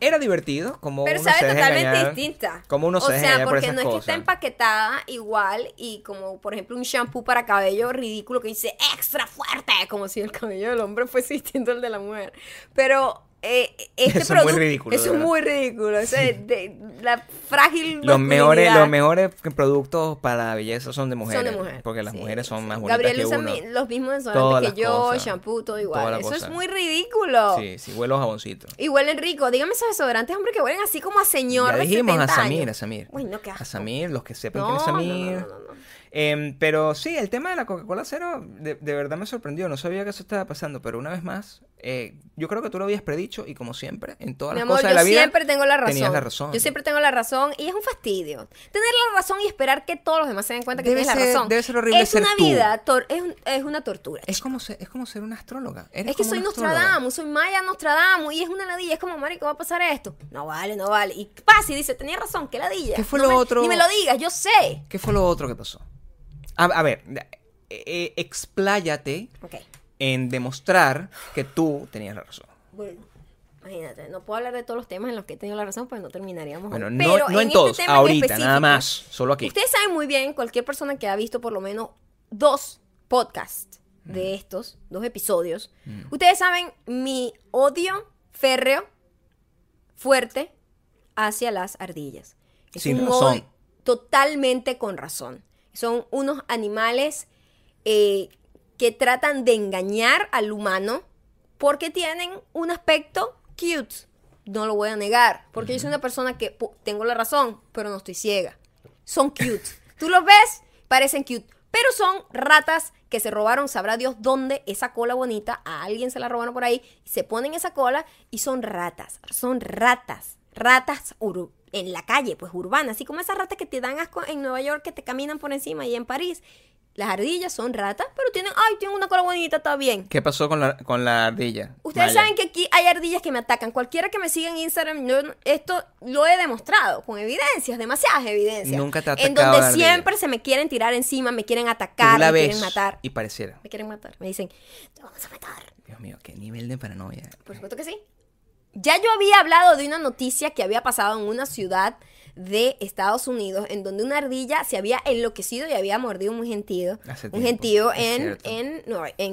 B: era divertido, como
A: Pero
B: uno
A: sabe
B: se
A: totalmente
B: engañar.
A: distinta.
B: Como uno se
A: o sea,
B: por
A: porque
B: esas
A: no es que
B: cosas.
A: está empaquetada igual y como, por ejemplo, un shampoo para cabello ridículo que dice extra fuerte, como si el cabello del hombre fuese distinto al de la mujer. Pero eh, este
B: Eso es muy ridículo,
A: Eso
B: de
A: es muy ridículo. Es de, la frágil
B: Los mejores, los mejores productos para la belleza son de mujeres.
A: Son de mujer.
B: Porque las
A: Sí,
B: mujeres son
A: sí.
B: más bonitas
A: Gabriel
B: que
A: usa
B: uno.
A: los mismos desodorantes que yo,
B: cosas.
A: shampoo, todo igual. Eso
B: cosa.
A: es muy ridículo.
B: Sí, sí, huelo a jaboncito.
A: Y huelen rico. Dígame esos desodorantes, hombre, que huelen así como a señor
B: ya
A: de
B: dijimos
A: 70
B: a Samir,
A: años.
B: a Samir.
A: Uy, no, qué
B: A
A: asco.
B: Samir, los que sepan
A: No,
B: quién es
A: no,
B: Samir.
A: no, no, no.
B: Em, pero sí, el tema de la Coca-Cola cero de, de verdad me sorprendió. No sabía que eso estaba pasando, pero una vez más, eh, yo creo que tú lo habías predicho y como siempre, en todas
A: Mi
B: las
A: amor,
B: cosas
A: yo
B: de la vida,
A: siempre tengo la razón.
B: tenías la razón.
A: Yo siempre tengo la razón y es un fastidio. Tener la razón y esperar que todos los demás se den cuenta que
B: Debe
A: tienes
B: ser-
A: la razón.
B: debe ser horrible
A: es
B: ser
A: una
B: tú.
A: vida, es, un- es una tortura.
B: Es como, ser, es como ser una astróloga. Eres
A: Es que soy. Nostradamus, soy Maya Nostradamus y es una ladilla. Es como, marico, va a pasar esto. No vale, no vale. Y pasa y dice, tenía razón, qué ladilla.
B: ¿Qué fue
A: No
B: lo
A: me-
B: otro?
A: Ni me lo digas, yo sé.
B: ¿Qué fue lo otro que pasó? A, a ver, eh, eh, expláyate
A: Ok.
B: En demostrar que tú tenías la razón.
A: Bueno, imagínate, no puedo hablar de todos los temas en los que he tenido la razón, pues no terminaríamos.
B: Bueno, no,
A: Pero
B: no en
A: este
B: todos,
A: en
B: ahorita, nada más, solo aquí.
A: Ustedes saben muy bien, cualquier persona que ha visto por lo menos dos podcasts de estos, dos episodios, ustedes saben mi odio férreo, fuerte, hacia las ardillas. Es
B: Sin
A: un
B: razón.
A: odio totalmente con razón. Son unos animales eh, que tratan de engañar al humano porque tienen un aspecto cute. No lo voy a negar, porque yo soy una persona que tengo la razón, pero no estoy ciega. Son cute. Tú los ves, parecen cute, pero son ratas que se robaron, sabrá Dios dónde esa cola bonita, a alguien se la robaron por ahí, se ponen esa cola y son ratas, son ratas, ratas en la calle, pues urbanas, así como esas ratas que te dan asco en Nueva York, que te caminan por encima y en París. Las ardillas son ratas, pero tienen, ay, tienen una cola bonita, está bien.
B: ¿Qué pasó con la, con la ardilla?
A: Ustedes
B: Maya?
A: saben que aquí hay ardillas que me atacan. Cualquiera que me siga en Instagram, yo esto lo he demostrado con evidencias, demasiadas evidencias.
B: Nunca te ha
A: En donde
B: la
A: siempre se me quieren tirar encima, me quieren atacar,
B: la
A: me quieren matar.
B: y pareciera.
A: Me quieren matar. Me dicen, te vamos a matar.
B: Dios mío, qué nivel de paranoia.
A: Por supuesto que sí. Ya yo había hablado de una noticia que había pasado en una ciudad de Estados Unidos en donde una ardilla se había enloquecido y había mordido un gentío.
B: Hace
A: Un
B: tiempo,
A: gentío en, en,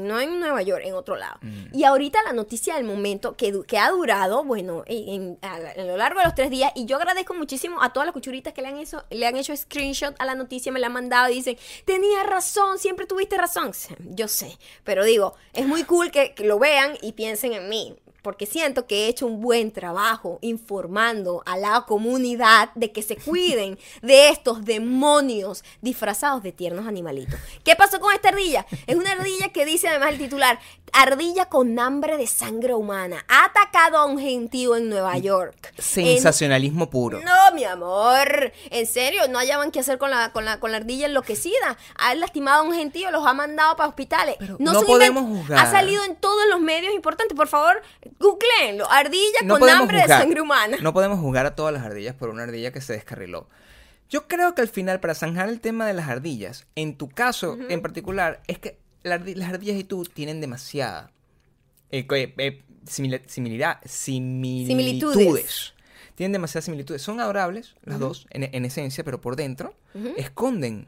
A: no en Nueva York, en otro lado.
B: Mm.
A: Y ahorita la noticia del momento que, que ha durado, bueno, en, en- a, a lo largo de los tres días, y yo agradezco muchísimo a todas las cuchuritas que le han hecho, le han hecho screenshot a la noticia, me la han mandado y dicen, tenía razón, siempre tuviste razón. Yo sé, pero digo, es muy cool que, que lo vean y piensen en mí. Porque siento que he hecho un buen trabajo informando a la comunidad de que se cuiden de estos demonios disfrazados de tiernos animalitos. ¿Qué pasó con esta ardilla? Es una ardilla que dice además el titular, ardilla con hambre de sangre humana, ha atacado a un gentío en Nueva York.
B: Sensacionalismo puro.
A: No, mi amor, en serio, no hallaban qué hacer con la, con la, con la ardilla enloquecida. Ha lastimado a un gentío, los ha mandado para hospitales.
B: no podemos
A: inventen-
B: juzgar.
A: Ha salido en todos los medios importantes, por favor, googleenlo. Ardilla
B: No
A: con hambre de sangre humana.
B: No podemos juzgar a todas las ardillas por una ardilla que se descarriló. Yo creo que al final, para zanjar el tema de las ardillas, en tu caso en particular, es que las ardillas y tú tienen demasiada eh, eh, eh, simila- similidad, similitudes.
A: Similitudes.
B: Tienen demasiadas similitudes. Son adorables las dos, en, en esencia, pero por dentro esconden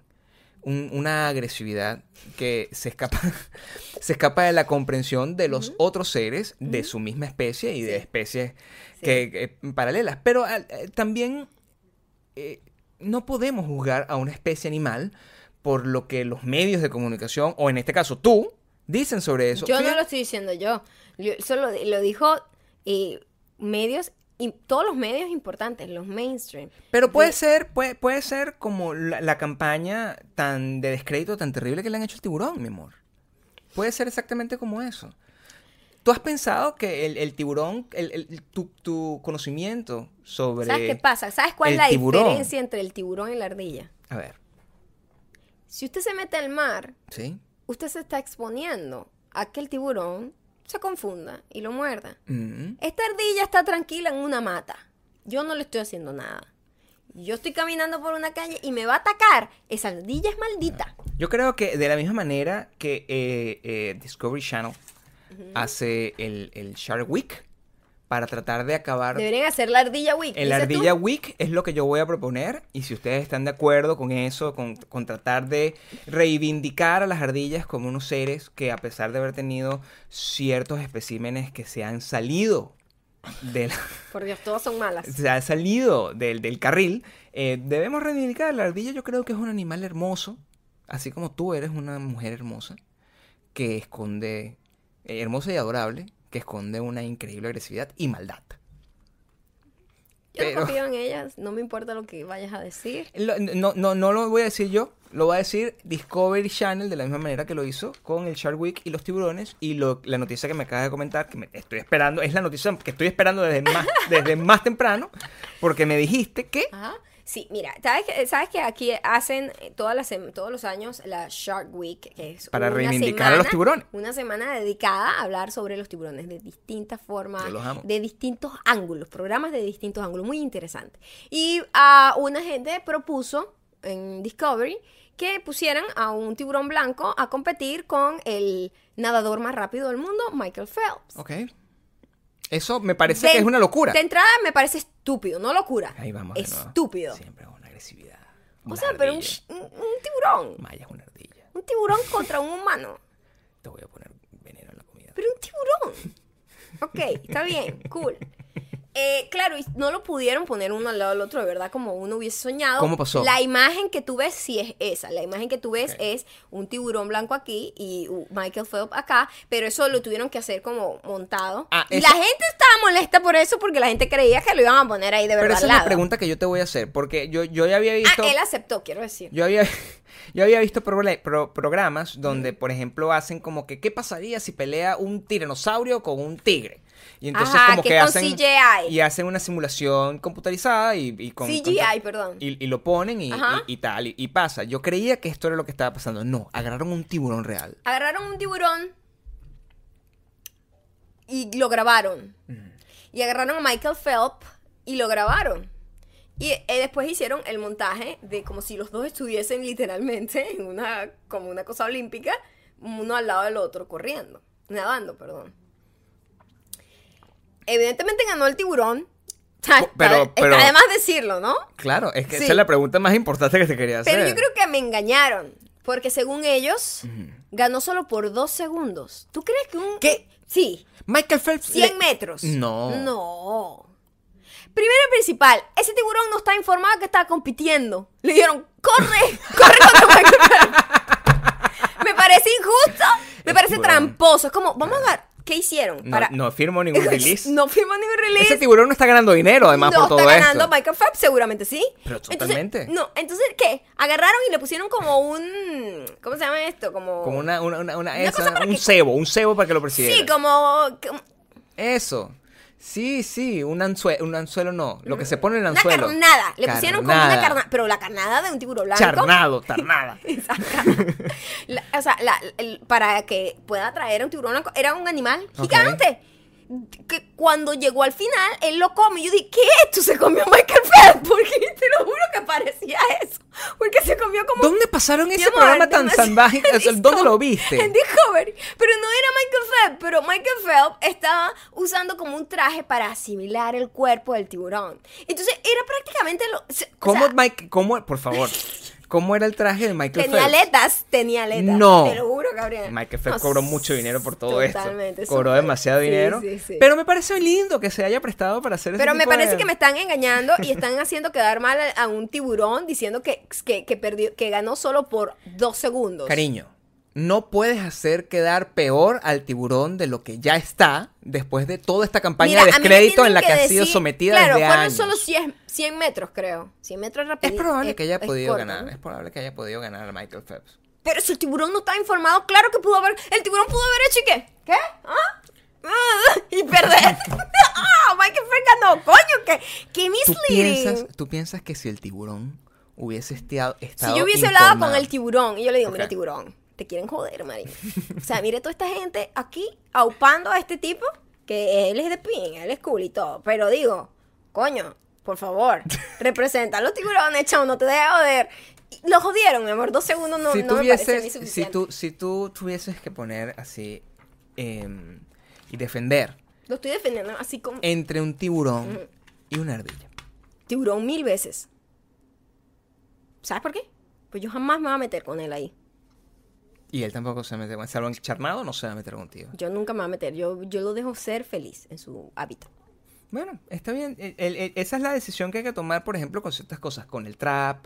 B: un- una agresividad que se escapa, se escapa de la comprensión de los otros seres de su misma especie y de especies que, que- paralelas. Pero eh, también eh, no podemos juzgar a una especie animal por lo que los medios de comunicación, o en este caso tú, dicen sobre eso.
A: Yo no lo estoy diciendo yo. Yo- Eso lo, dijo eh, medios, y todos los medios importantes, los mainstream.
B: Pero puede
A: De-
B: ser, puede, puede ser como la, la campaña tan de descrédito, tan terrible que le han hecho al tiburón, mi amor. Puede ser exactamente como eso. ¿Tú has pensado que el, el tiburón, el, el- tu, tu conocimiento sobre...
A: ¿Sabes qué pasa? ¿Sabes cuál es
B: el
A: la
B: tiburón.
A: diferencia entre el tiburón y la ardilla?
B: A ver,
A: Si usted se mete al mar,
B: ¿sí?
A: usted se está exponiendo a que el tiburón se confunda y lo muerda.
B: Mm.
A: Esta ardilla está tranquila en una mata. Yo no le estoy haciendo nada. Yo estoy caminando por una calle y me va a atacar. Esa ardilla es maldita.
B: Yo creo que de la misma manera que eh, eh, Discovery Channel hace el, el Shark Week para tratar de acabar
A: Deberían hacer la ardilla week.
B: El
A: dices tú.
B: Ardilla Week es lo que yo voy a proponer y si ustedes están de acuerdo con eso, con, con tratar de reivindicar a las ardillas como unos seres que a pesar de haber tenido ciertos especímenes que se han salido del,
A: Por Dios, todas son malas.
B: se han salido del, del carril, eh, debemos reivindicar. La ardilla yo creo que es un animal hermoso, así como tú eres una mujer hermosa, que esconde, eh, hermosa y adorable, que esconde una increíble agresividad y maldad.
A: Yo
B: Pero-
A: no confío en ellas. No me importa lo que vayas a decir.
B: Lo- no, no, no lo voy a decir yo, lo va a decir Discovery Channel de la misma manera que lo hizo con el Shark Week y los tiburones. Y lo- la noticia que me acabas de comentar, que me estoy esperando, es la noticia que estoy esperando desde más, desde más temprano, porque me dijiste que...
A: Ajá. Sí, mira, ¿sabes que, sabes que aquí hacen todas las, todos los años la Shark Week? Que es
B: Para
A: una
B: reivindicar a los
A: semana-
B: tiburones.
A: Una semana dedicada a hablar sobre los tiburones de distintas formas,
B: Yo los amo.
A: de distintos ángulos, programas de distintos ángulos, muy interesante. Y ah, una gente propuso en Discovery que pusieran a un tiburón blanco a competir con el nadador más rápido del mundo, Michael Phelps.
B: Ok. Eso me parece
A: De-
B: que es una locura.
A: De entrada me parece estúpido, no locura.
B: Ahí vamos.
A: Estúpido.
B: Siempre con una agresividad.
A: O
B: Una
A: sea, pero un,
B: ardilla.
A: sh- un- un tiburón.
B: Maya es una ardilla.
A: Un tiburón contra un humano.
B: Te voy a poner veneno en la comida.
A: Pero un tiburón. Ok, está bien, cool. Eh, claro, y no lo pudieron poner uno al lado del otro, de verdad, como uno hubiese soñado.
B: ¿Cómo pasó?
A: La imagen que tú ves sí es esa. La imagen que tú ves es un tiburón blanco aquí y uh, Michael Phelps acá, pero eso lo tuvieron que hacer como montado.
B: Ah,
A: y
B: eso-
A: la gente estaba molesta por eso porque la gente creía que lo iban a poner ahí de
B: Pero
A: verdad
B: esa
A: al
B: es la pregunta que yo te voy a hacer, porque yo, yo ya había visto...
A: Ah, él aceptó, quiero decir.
B: Yo había, yo había visto pro- programas donde, por ejemplo, hacen como que, ¿qué pasaría si pelea un tiranosaurio con un tigre? Y entonces
A: Ajá,
B: como
A: que
B: hacen...
A: CGI.
B: Y hacen una simulación computarizada y, y con...
A: CGI,
B: con-
A: perdón.
B: Y, y lo ponen y, tal, y, pasa. Yo creía que esto era lo que estaba pasando. No, agarraron un tiburón real.
A: Agarraron un tiburón y lo grabaron. Y agarraron a Michael Phelps y lo grabaron. Y eh, después hicieron el montaje de como si los dos estuviesen literalmente en una, como una cosa olímpica, uno al lado del otro, corriendo, nadando, perdón. Evidentemente ganó el tiburón.
B: Pero- pero-
A: está de más decirlo, ¿no?
B: Claro, es que
A: Sí.
B: esa es la pregunta más importante que te quería hacer.
A: Pero yo creo que me engañaron. Porque según ellos, ganó solo por dos segundos. ¿Tú crees que un...
B: ¿Qué?
A: Sí.
B: Michael Phelps...
A: 100
B: le-
A: metros.
B: No.
A: No. Primero y principal, ese tiburón no está informado que estaba compitiendo. Le dijeron, corre, corre contra Michael Phelps". Me parece injusto, me
B: El
A: parece
B: tiburón.
A: tramposo. Es como, vamos a agarrar. ¿Qué hicieron?
B: No, no firmo ningún release.
A: no firmo ningún release.
B: Ese tiburón no está ganando dinero, además,
A: no
B: por todo
A: está ganando
B: esto.
A: Michael Phelps, seguramente sí.
B: Pero
A: Entonces,
B: totalmente.
A: no, entonces, ¿qué? Agarraron y le pusieron como un... ¿Cómo se llama esto? Como...
B: Como una, una, una, una-
A: Una
B: esa,
A: cosa para
B: un
A: que-
B: cebo, un cebo para que lo persiguiera.
A: Sí, como... como-
B: Eso. Sí, sí, un anzuelo, un anzuelo no, lo que se pone en el
A: Una
B: anzuelo.
A: carnada. Le pusieron como una
B: Carnada.
A: Pero la carnada de un tiburón blanco.
B: Charnado, tarnada.
A: La- o sea, la- el- para que pueda traer a un tiburón blanco, era un animal gigante. Que cuando llegó al final, él lo come. Y yo dije, ¿qué es esto? Se comió Michael Phelps. Porque te lo juro que parecía eso. Porque se comió como.
B: ¿Dónde pasaron ese
A: amor,
B: programa tan salvaje? ¿Dónde lo viste?
A: En Discovery. Pero no era Michael Phelps. Pero Michael Phelps estaba usando como un traje para asimilar el cuerpo del tiburón. Entonces era prácticamente lo. o sea,
B: ¿Cómo, Mike, cómo, por favor, cómo era el traje de Michael
A: Tenía
B: Phelps?
A: aletas, tenía aletas.
B: No.
A: Te lo juro, Gabriel.
B: Michael Phelps
A: No,
B: cobró mucho dinero por todo
A: totalmente,
B: esto. Cobró
A: súper.
B: demasiado
A: Sí,
B: dinero.
A: sí, sí.
B: Pero me parece lindo que se haya prestado para hacer ese
A: Pero me
B: tipo
A: parece
B: de-
A: que me están engañando y están haciendo quedar mal a, a un tiburón diciendo que, que, que perdió, que ganó solo por dos segundos.
B: Cariño, no puedes hacer quedar peor al tiburón de lo que ya está después de toda esta campaña
A: Mira,
B: de descrédito en la que, ha sido sometida
A: claro,
B: desde
A: fueron
B: años.
A: solo 100, 100 metros, creo. 100 metros
B: Es
A: rapidito.
B: probable que haya
A: es
B: podido
A: corto,
B: ganar.
A: ¿no?
B: Es probable que haya podido ganar a Michael Phelps.
A: Pero si el tiburón no estaba informado, claro que pudo haber. El tiburón pudo haber hecho y qué? ¿Qué? ¿Ah? Y perder. ¡Ah! Michael Phelps ganó. Coño, que, que
B: ¿Tú
A: misleading.
B: piensas, ¿Tú piensas que si el tiburón hubiese estado
A: Si yo hubiese hablado con el tiburón y yo le digo, mira tiburón, te quieren joder, marico. O sea, mire toda esta gente aquí aupando a este tipo, que él es de pin, él es cool y todo. Pero digo, coño, por favor, representa a los tiburones, chao, no te dejes joder. Y Lo jodieron, mi amor, dos segundos no,
B: si
A: no me parece mí
B: tuvieses, si
A: suficiente.
B: tú, si tú tuvieses que poner así em, y defender
A: Lo estoy defendiendo así como
B: entre un tiburón y una ardilla.
A: tiburón mil veces. ¿Sabes por qué? Pues yo jamás me voy a meter con él ahí.
B: Y él tampoco se mete con salvo charnado, no se va a meter contigo.
A: Yo nunca me voy a meter. Yo, yo lo dejo ser feliz en su hábitat.
B: Bueno, está bien. El- el- esa es la decisión que hay que tomar, por ejemplo, con ciertas cosas, con el trap,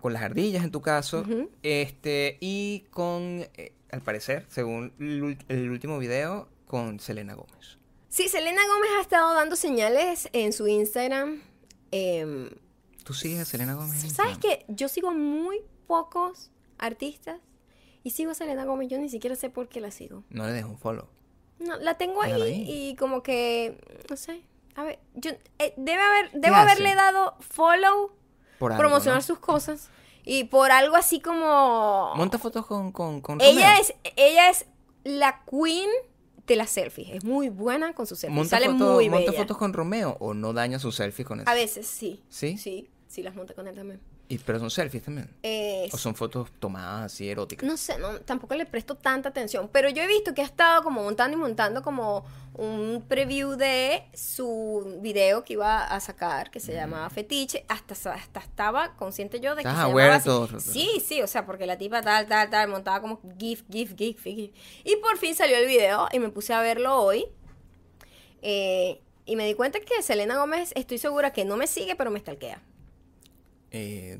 B: con las ardillas en tu caso,
A: Ujú.
B: este y con, eh, al parecer, según el, el último video, con Selena Gómez.
A: Sí, Selena Gómez ha estado dando señales en su Instagram. em,
B: ¿Tú sigues a Selena Gómez?
A: ¿Sabes qué? Yo sigo muy pocos artistas y sigo a Selena Gómez. Yo ni siquiera sé por qué la sigo.
B: No le dejo un follow.
A: No, la tengo ahí, y como que, no sé. A ver, yo, eh, debe haber, debo
B: hace?
A: haberle dado follow,
B: Por algo,
A: promocionar
B: ¿no?
A: sus cosas y por algo así como...
B: Monta fotos con, con, con
A: ella
B: Romeo.
A: es, ella es la queen de las selfies. Es muy buena con sus selfies.
B: Monta,
A: Sale
B: foto-
A: muy
B: monta
A: bella.
B: fotos con Romeo o no daña sus selfies con eso.
A: A veces sí.
B: ¿Sí?
A: Sí, sí las monta con él también.
B: Y, pero son selfies también. O son fotos tomadas así eróticas.
A: no sé, no, tampoco le presto tanta atención, pero yo he visto que ha estado como montando y montando como un preview de su video que iba a sacar, que se llamaba Fetiche, hasta, hasta estaba consciente yo de que así.
B: todo.
A: Sí, sí, o sea, porque la tipa tal, tal, tal, montaba como GIF, GIF, GIF, GIF. Y por fin salió el video y me puse a verlo hoy. Eh, y me di cuenta que Selena Gómez, estoy segura que no me sigue, pero me stalkea.
B: Eh,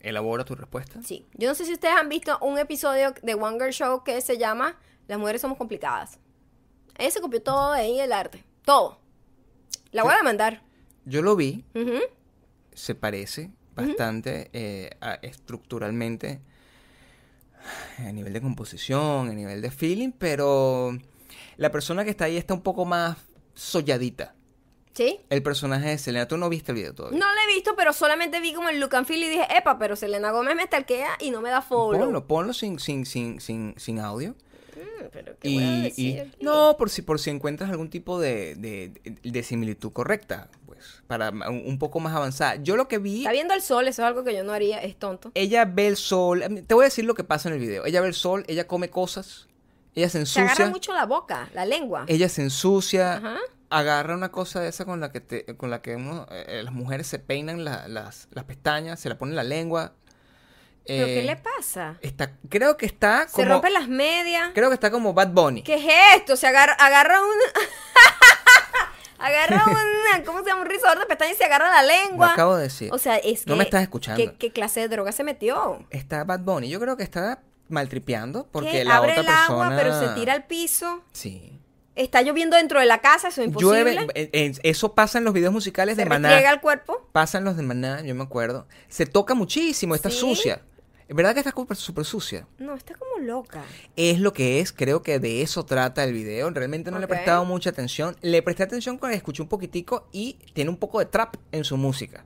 B: elabora tu respuesta.
A: Sí. Yo no sé si ustedes han visto un episodio de One Girl Show que se llama Las mujeres somos complicadas. Ella se copió todo de ahí el arte. Todo. La voy a demandar.
B: Yo lo vi, se parece bastante eh, a- estructuralmente a nivel de composición, a nivel de feeling, pero la persona que está ahí está un poco más solladita.
A: ¿Sí?
B: El personaje de Selena, tú no viste el video todavía.
A: No la he visto, pero solamente vi como el look and feel y dije, epa, pero Selena Gómez me stalkea y no me da follow.
B: Ponlo, ponlo sin, sin, sin, sin, sin audio.
A: Mm, pero ¿qué voy a
B: Y,
A: decir
B: y-
A: aquí?
B: no, por si, por si encuentras algún tipo de, de, de similitud correcta, pues, para un, un poco más avanzada. Yo lo que vi,
A: Está viendo el sol, eso es algo que yo no haría, es tonto.
B: ella ve el sol. Te voy a decir lo que pasa en el video. Ella ve el sol, ella come cosas, ella se
A: Se agarra
B: ensucia,
A: mucho la boca, la lengua.
B: ella se ensucia,
A: Ajá.
B: Agarra una cosa de esa con la que te, con la que uno, eh, las mujeres se peinan la- las, las pestañas, se la ponen en la lengua.
A: ¿Pero qué
B: Eh,
A: le pasa?
B: Está, creo que está
A: Se
B: como,
A: rompen las medias.
B: creo que está como Bad Bunny.
A: ¿Qué es esto? Se agarra, agarra un... agarra un... ¿Cómo se llama? Un rizador de pestañas y se agarra la
B: Lo
A: lengua.
B: acabo de decir.
A: O sea, es que...
B: No me estás escuchando.
A: ¿qué, qué clase de droga se metió?
B: Está Bad Bunny. Yo creo que está maltripeando porque
A: ¿Qué?
B: la
A: Abre
B: otra
A: el
B: persona.
A: agua, pero se tira al piso.
B: Sí.
A: Está lloviendo dentro de la casa, eso es imposible.
B: Llueve, eh, eh, eso pasa en los videos musicales
A: se
B: de Maná.
A: restriega el cuerpo.
B: Pasan los de Maná, yo me acuerdo. Se toca muchísimo, está
A: ¿Sí?
B: sucia. Es verdad que está súper sucia.
A: No, está como loca.
B: Es lo que es, creo que de eso trata el video. Realmente no le he prestado mucha atención. Le presté atención cuando escuché un poquitico y tiene un poco de trap en su música.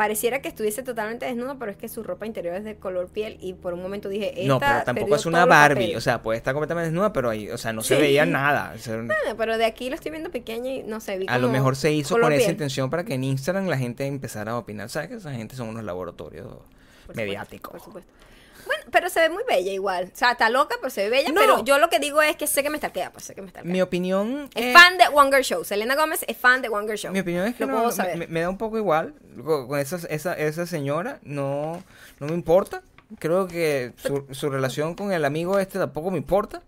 A: Pareciera que estuviese totalmente desnuda, pero es que su ropa interior es de color piel y por un momento dije, esta
B: no, pero tampoco es una Barbie. O sea, puede estar completamente desnuda, pero ahí, o sea, no se
A: Sí.
B: veía nada. O sea,
A: Bueno, pero de aquí lo estoy viendo pequeña y no sé, vi
B: a lo mejor se hizo con esa intención para que en Instagram la gente empezara a opinar. ¿Sabes que esa gente son unos laboratorios
A: Por supuesto,
B: mediáticos?
A: por supuesto. Pero se ve muy bella igual. O sea, está loca, pero se ve bella.
B: No.
A: Pero yo lo que digo es que sé que me stalkea, pues sé que me stalkea.
B: Mi opinión
A: Es
B: eh,
A: fan de One Girl Show. Selena Gómez es fan de One Girl Show.
B: Mi opinión es que
A: Lo
B: no,
A: puedo
B: me-
A: saber.
B: me, me da un poco igual con, esa, esa, esa señora, no, no me importa. Creo que su, su relación con el amigo este tampoco me importa.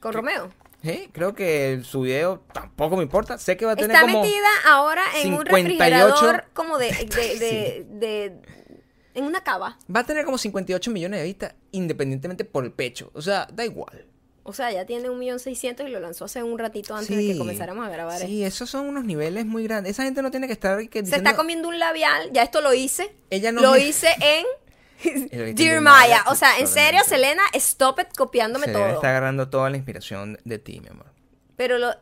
A: Con Romeo.
B: Sí, creo que su video tampoco me importa. Sé que va a tener
A: Está
B: como...
A: metida ahora en un
B: 58.
A: refrigerador como de, de, de,
B: Sí.
A: de- en una cava.
B: Va a tener como 58 millones de vistas independientemente por el pecho. O sea, da igual.
A: O sea, ya tiene un millón seiscientos y lo lanzó hace un ratito antes de que comenzáramos a grabar.
B: Sí, esos son unos niveles muy grandes. Esa gente no tiene que estar que
A: Se está comiendo un labial, ya esto lo hice.
B: Ella no
A: lo
B: me-
A: hice en Dear Maya. O sea, en serio. Selena, stop it copiándome todo.
B: estar agarrando toda la inspiración de ti, mi amor.
A: Pero lo.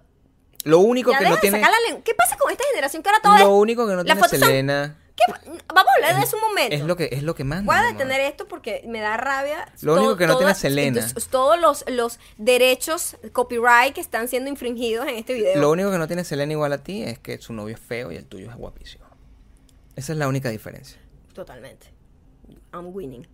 B: Lo único
A: Ya
B: que no tiene...
A: la. ¿Qué pasa con esta generación que ahora todo
B: Lo
A: es-
B: único que no
A: las
B: tiene Selena
A: ¿Qué Vamos a hablar de eso un momento.
B: es lo que es lo que manda.
A: Voy a detener esto porque me da rabia.
B: Lo único que no tiene
A: todas-
B: Selena.
A: todos los, los derechos copyright que están siendo infringidos en este video.
B: Lo único que no tiene Selena igual a ti es que su novio es feo y el tuyo es guapísimo. Esa es la única diferencia.
A: Totalmente. I'm winning.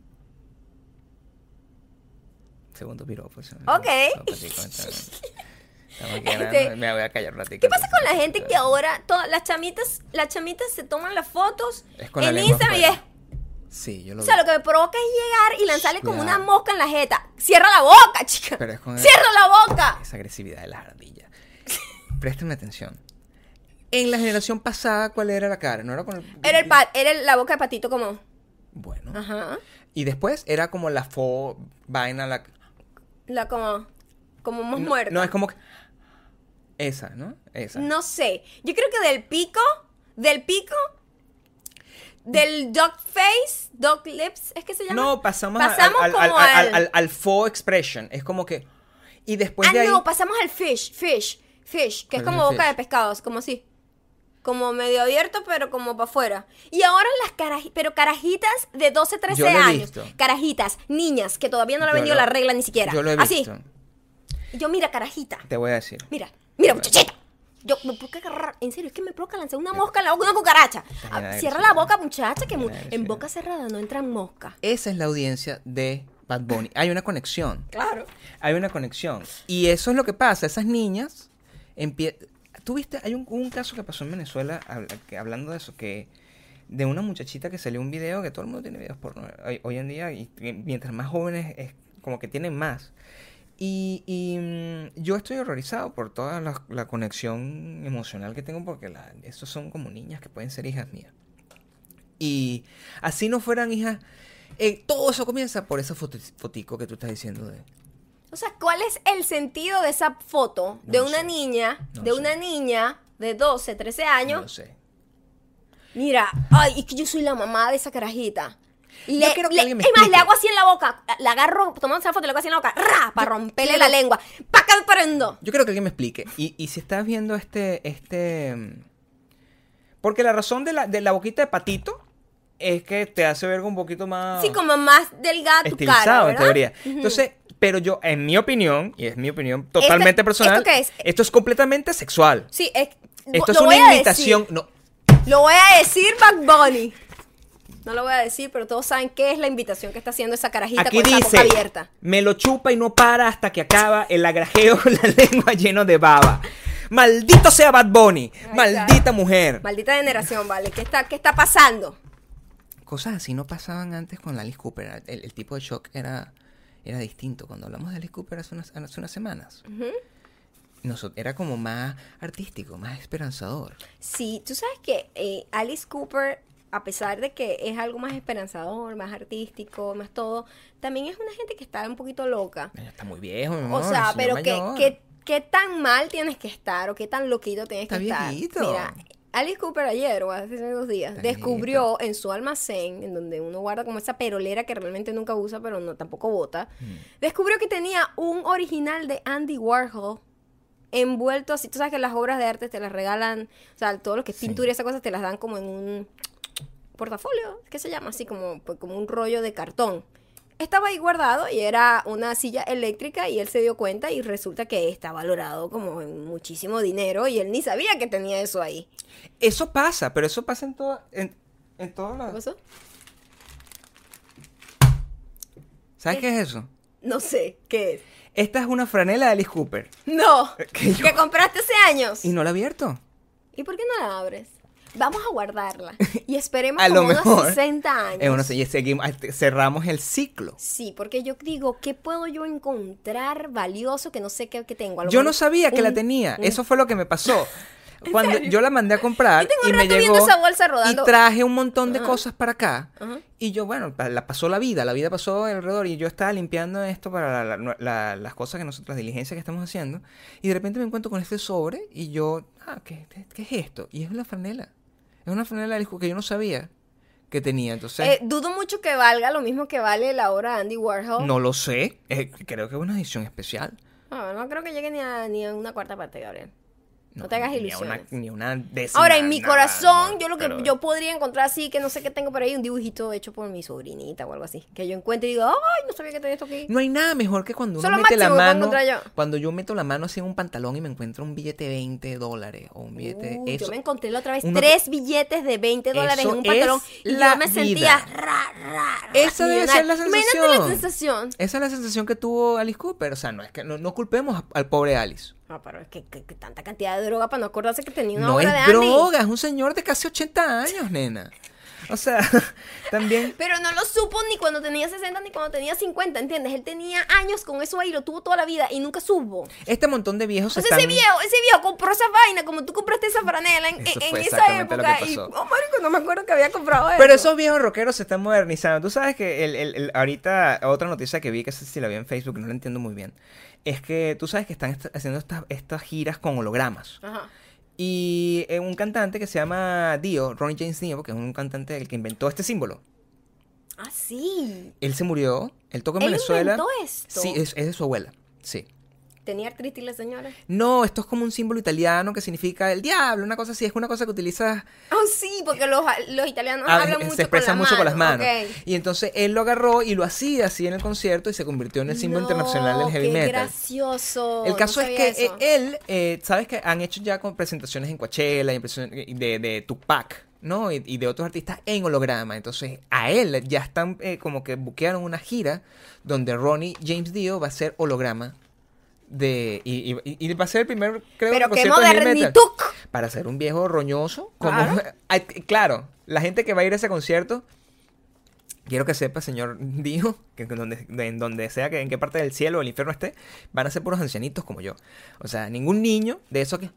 B: Segundo piropo.
A: Ok. Este,
B: Me voy a callar un ratito.
A: ¿Qué pasa con la gente que ahora todas las chamitas, las chamitas se toman las fotos
B: la
A: en
B: lengua
A: Instagram y es.
B: Sí, yo lo
A: o sea,
B: vi.
A: lo que me provoca es llegar y lanzarle como una mosca en la jeta. Cierra la boca, chica.
B: Pero es con el-
A: Cierra la boca.
B: Esa agresividad de las ardillas. Préstame atención. En la generación pasada, ¿cuál era la cara? ¿No era con el...
A: Era el pat, era el- la boca de patito como.
B: Bueno.
A: Ajá.
B: Y después era como la fo vaina, la...
A: La como. Como más
B: no,
A: muerta.
B: No, es como que... Esa, ¿no? Esa.
A: No sé. Yo creo que del pico, del pico, del dog face, dog lips, ¿es que se llama?
B: No, pasamos,
A: pasamos
B: al, al,
A: como
B: al,
A: al,
B: al, faux expression. Es como que... Y después
A: ah,
B: de ahí...
A: no, pasamos al fish, fish, fish, que es
B: ¿Cuál es
A: como boca
B: fish?
A: de pescados, como así. Como medio abierto, pero como para afuera. Y ahora las carajitas, pero carajitas de 12, 13
B: Yo lo he
A: años.
B: visto.
A: Carajitas, niñas, que todavía no le
B: Yo
A: vendido
B: lo-
A: la regla ni siquiera.
B: Yo lo he
A: Así.
B: visto.
A: Y yo, mira, carajita.
B: Te voy a decir.
A: Mira, mira, muchachita. Yo me provoca agarrar, en serio, es que me provoca lanzar una mosca en la boca, una cucaracha. Ah, Cierra la boca, muchacha, que mu- en boca cerrada no entran moscas.
B: Esa es la audiencia de Bad Bunny. Hay una conexión.
A: Claro.
B: Hay una conexión. Y eso es lo que pasa. Esas niñas empiezan... ¿Tú viste? Hay un, un caso que pasó en Venezuela, que- hablando de eso, que de una muchachita que salió un video, que todo el mundo tiene videos porno hoy, hoy en día, y que mientras más jóvenes es como que tienen más. Y, y, mm, yo estoy horrorizado por toda la, la conexión emocional que tengo, porque la, estos son como niñas que pueden ser hijas mías. Y así no fueran hijas... eh, todo eso comienza por esa foto, fotico que tú estás diciendo de...
A: O sea, ¿cuál es el sentido de esa foto de
B: No
A: una
B: sé.
A: niña,
B: No
A: de
B: sé.
A: una niña de 12, 13
B: No
A: años?
B: lo sé.
A: Mira, ay, es que yo soy la mamá de esa carajita. Le,
B: quiero que
A: le-
B: alguien me
A: es más, le hago así en la boca. La agarro, tomando esa foto, le hago así en la boca. ¡Ra! Para romperle la lengua. ¡Pa' que prendo!
B: Yo creo que alguien me explique. Y, y si estás viendo este, este... mm, Porque la razón de la, de la boquita de patito es que te hace ver un poquito más...
A: Sí, como más delgada tu cara,
B: en teoría. Entonces, pero yo, en mi opinión, y es mi opinión totalmente
A: Este-
B: personal,
A: ¿esto qué es?
B: esto es completamente sexual.
A: Sí, es,
B: Esto es una
A: a
B: imitación. No,
A: Lo voy a decir, Bad Bunny. No lo voy a decir, pero todos saben qué es la invitación que está haciendo esa carajita
B: Aquí
A: con
B: dice,
A: boca abierta.
B: me lo chupa y no para hasta que acaba el agrajeo con la lengua lleno de baba. Maldito sea Bad Bunny,
A: Ay,
B: maldita
A: claro.
B: mujer.
A: Maldita generación, ¿vale? ¿Qué está, qué está pasando?
B: Cosas así no pasaban antes con la Alice Cooper. El, el tipo de shock era, era distinto. Cuando hablamos de Alice Cooper hace unas, hace unas semanas, noso- era como más artístico, más esperanzador.
A: Sí, tú sabes que eh, Alice Cooper, a pesar de que es algo más esperanzador, más artístico, más todo, también es una gente que está un poquito loca.
B: Está muy viejo, mi
A: O sea, pero que, ¿qué tan mal tienes que estar o qué tan loquito tienes
B: Está
A: que estar?
B: viejito.
A: Mira, Alice Cooper ayer o hace dos días descubrió en su almacén, en donde uno guarda como esa perolera que realmente nunca usa, pero no tampoco bota,
B: Mm.
A: descubrió que tenía un original de Andy Warhol envuelto así. Tú sabes que las obras de arte te las regalan, o sea, todo lo que es
B: Sí.
A: pintura y esas cosas te las dan como en un portafolio, ¿qué se llama? Así como, pues, como un rollo de cartón. Estaba ahí guardado y era una silla eléctrica y él se dio cuenta y resulta que está valorado como en muchísimo dinero y él ni sabía que tenía eso ahí.
B: Eso pasa, pero eso pasa en todo, en, en todos
A: ¿Qué
B: lados.
A: pasó?
B: ¿Sabes qué es eso?
A: No sé, ¿qué es?
B: Esta es una franela de Alice Cooper.
A: No,
B: Que yo-
A: que compraste hace años.
B: Y no la abierto.
A: ¿Y por qué no la abres? Vamos a guardarla y esperemos
B: A lo
A: como unos
B: mejor.
A: 60 años.
B: Es una, y seguimos, cerramos el ciclo.
A: Sí, porque yo digo, ¿qué puedo yo encontrar valioso que no sé qué, qué tengo? A lo
B: Yo no sabía que la tenía.
A: un-
B: Eso fue lo que me pasó. Cuando yo la mandé a comprar
A: un
B: y me llegó
A: esa bolsa rodando.
B: y traje un montón de cosas para acá. Y yo, bueno, la pasó la vida, la vida pasó alrededor y yo estaba limpiando esto para la- la- la- las cosas que nosotros, las diligencias que estamos haciendo. Y de repente me encuentro con este sobre y yo, ah, ¿qué, qué, qué es esto? Y es una franela. Es una franela del que yo no sabía que tenía. Entonces,
A: Eh, dudo mucho que valga lo mismo que vale la obra de Andy Warhol.
B: no lo sé. Eh, creo que es una edición especial.
A: Ah, no creo que llegue ni a, ni a una cuarta parte, Gabriel. No,
B: No,
A: te hagas
B: ni
A: ilusiones.
B: Una, ni una décima.
A: Ahora, en mi
B: nada,
A: corazón,
B: no,
A: yo lo que
B: pero-
A: yo podría encontrar así, que no sé qué tengo por ahí, un dibujito hecho por mi sobrinita o algo así. Que yo encuentre y digo, ay, no sabía que tenía esto aquí.
B: No hay nada mejor que cuando uno mete la mano.
A: yo.
B: Cuando yo meto la mano así en un pantalón y me encuentro un billete de 20 dólares o un billete.
A: Uy,
B: eso,
A: yo me encontré la otra vez
B: uno-
A: tres billetes de 20 dólares en un pantalón y yo me sentía ra, ra, ra,
B: Esa debe ser la.
A: Imagínate la
B: sensación.
A: sensación.
B: Esa es la sensación que tuvo Alice Cooper. O sea, no es que no, no culpemos al pobre Alice.
A: Ah, pero es que, que- que tanta cantidad de droga para no acordarse que tenía una
B: No
A: obra
B: es
A: de Andy.
B: droga, es un señor de casi 80 años, nena. O sea, también.
A: Pero no lo supo ni cuando tenía 60 ni cuando tenía 50, ¿entiendes? Él tenía años con eso ahí, lo tuvo toda la vida y nunca supo.
B: Este montón de viejos
A: O sea,
B: están.
A: ese viejo, ese viejo compró esa vaina como tú compraste esa franela en,
B: Eso
A: en- esa época. Y, oh, marico, no me acuerdo que había comprado eso.
B: Pero esos viejos rockeros se están modernizando. Tú sabes que el, el- el- ahorita otra noticia que vi, que sé si la vi en Facebook, no la entiendo muy bien, es que tú sabes que están est- haciendo estas, estas giras con hologramas.
A: Ajá.
B: Y eh, un cantante que se llama Dio, Ronnie James Dio, que es un cantante el que inventó este símbolo.
A: Ah, sí.
B: Él se murió, él tocó en
A: ¿Él
B: Venezuela.
A: inventó esto?
B: Sí, es, es de su abuela. Sí.
A: ¿Tenía artritis la señora?
B: No, esto es como un símbolo italiano que significa el diablo, una cosa así. Es una cosa que utilizas
A: Oh, sí, porque los, los italianos
B: Ah,
A: hablan
B: se
A: mucho
B: expresa
A: con las
B: mucho con las manos. Y entonces él lo agarró y lo hacía así en el concierto y se convirtió en el símbolo
A: No,
B: internacional del heavy
A: qué
B: metal.
A: gracioso.
B: El
A: no
B: caso es que
A: eso.
B: eh, él, eh, sabes que han hecho ya con presentaciones en Coachella y de, de Tupac, ¿no? Y, y de otros artistas en holograma. Entonces a él ya están eh, como que buquearon una gira donde Ronnie James Dio va a ser holograma. De, y, y- y- va a ser el primer, creo,
A: Pero.
B: Para ser un viejo roñoso. Como,
A: Claro.
B: La gente que va a ir a ese concierto, quiero que sepa, señor Dio, que en donde, de- en donde sea, que en qué parte del cielo o el infierno esté, van a ser puros ancianitos como yo. O sea, ningún niño de eso que...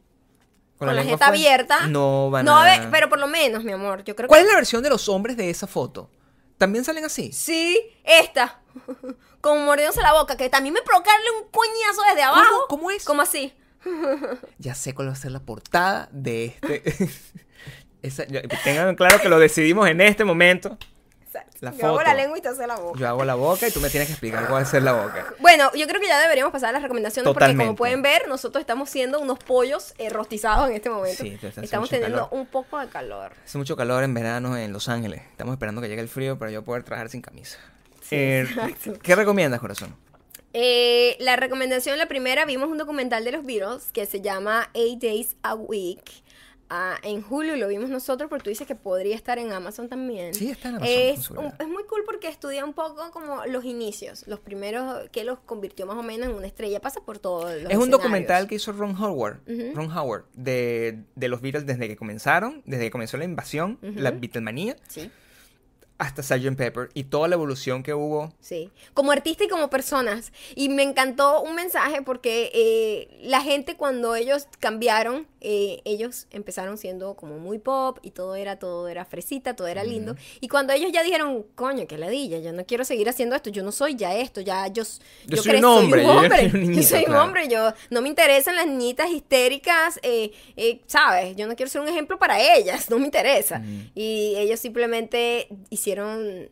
A: Con, la,
B: lengua
A: jeta
B: fuera,
A: abierta.
B: No van
A: no,
B: a...
A: a ver, pero por lo menos, mi amor, yo creo
B: ¿Cuál
A: que...
B: es la versión de los hombres de esa foto? ¿También salen así?
A: Sí, esta. Como mordiéndose la boca, que también me provoca darle un coñazo desde abajo.
B: ¿Cómo es?
A: Como así.
B: Ya sé cuál va a ser la portada de este... Esa- yo- tengan claro que lo decidimos en este momento. La
A: yo hago la lengua y te hace la boca.
B: Yo hago la boca y tú me tienes que explicar cuál va a ser la boca.
A: Bueno, yo creo que ya deberíamos pasar a las recomendaciones porque como pueden ver, nosotros estamos siendo unos pollos eh, rostizados en este momento.
B: Sí,
A: estamos teniendo
B: calor.
A: un poco de calor.
B: Hace mucho calor en verano en Los Ángeles. Estamos esperando que llegue el frío para yo poder trabajar sin camisa.
A: Sí,
B: Eh. ¿Qué recomiendas, corazón?
A: Eh, la recomendación, la primera, vimos un documental de los Beatles que se llama Eight Days a Week. Ah, en julio lo vimos nosotros, pero tú dices que podría estar en Amazon también.
B: Sí, está en Amazon,
A: Es,
B: seguridad.
A: un- es muy cool porque estudia un poco como los inicios, los primeros que los convirtió más o menos en una estrella. Pasa por todo.
B: Es un documental que hizo Ron Howard, Ron Howard de, de los Beatles desde que comenzaron, desde que comenzó la invasión, la Beatlemanía,
A: Sí.
B: Hasta Sgt. Pepper y toda la evolución que hubo.
A: Sí, como artista y como personas. Y me encantó un mensaje porque eh, la gente cuando ellos cambiaron, eh, ellos empezaron siendo como muy pop y todo era, todo era fresita, todo era lindo. Y cuando ellos ya dijeron, coño, qué ladilla, yo no quiero seguir haciendo esto, yo no soy ya esto, ya yo,
B: yo, soy, un hombre,
A: yo, soy un hombre, yo no me interesan las niñitas histéricas, eh, ¿sabes? Yo no quiero ser un ejemplo para ellas, no me interesa. Y ellos simplemente hicieron hicieron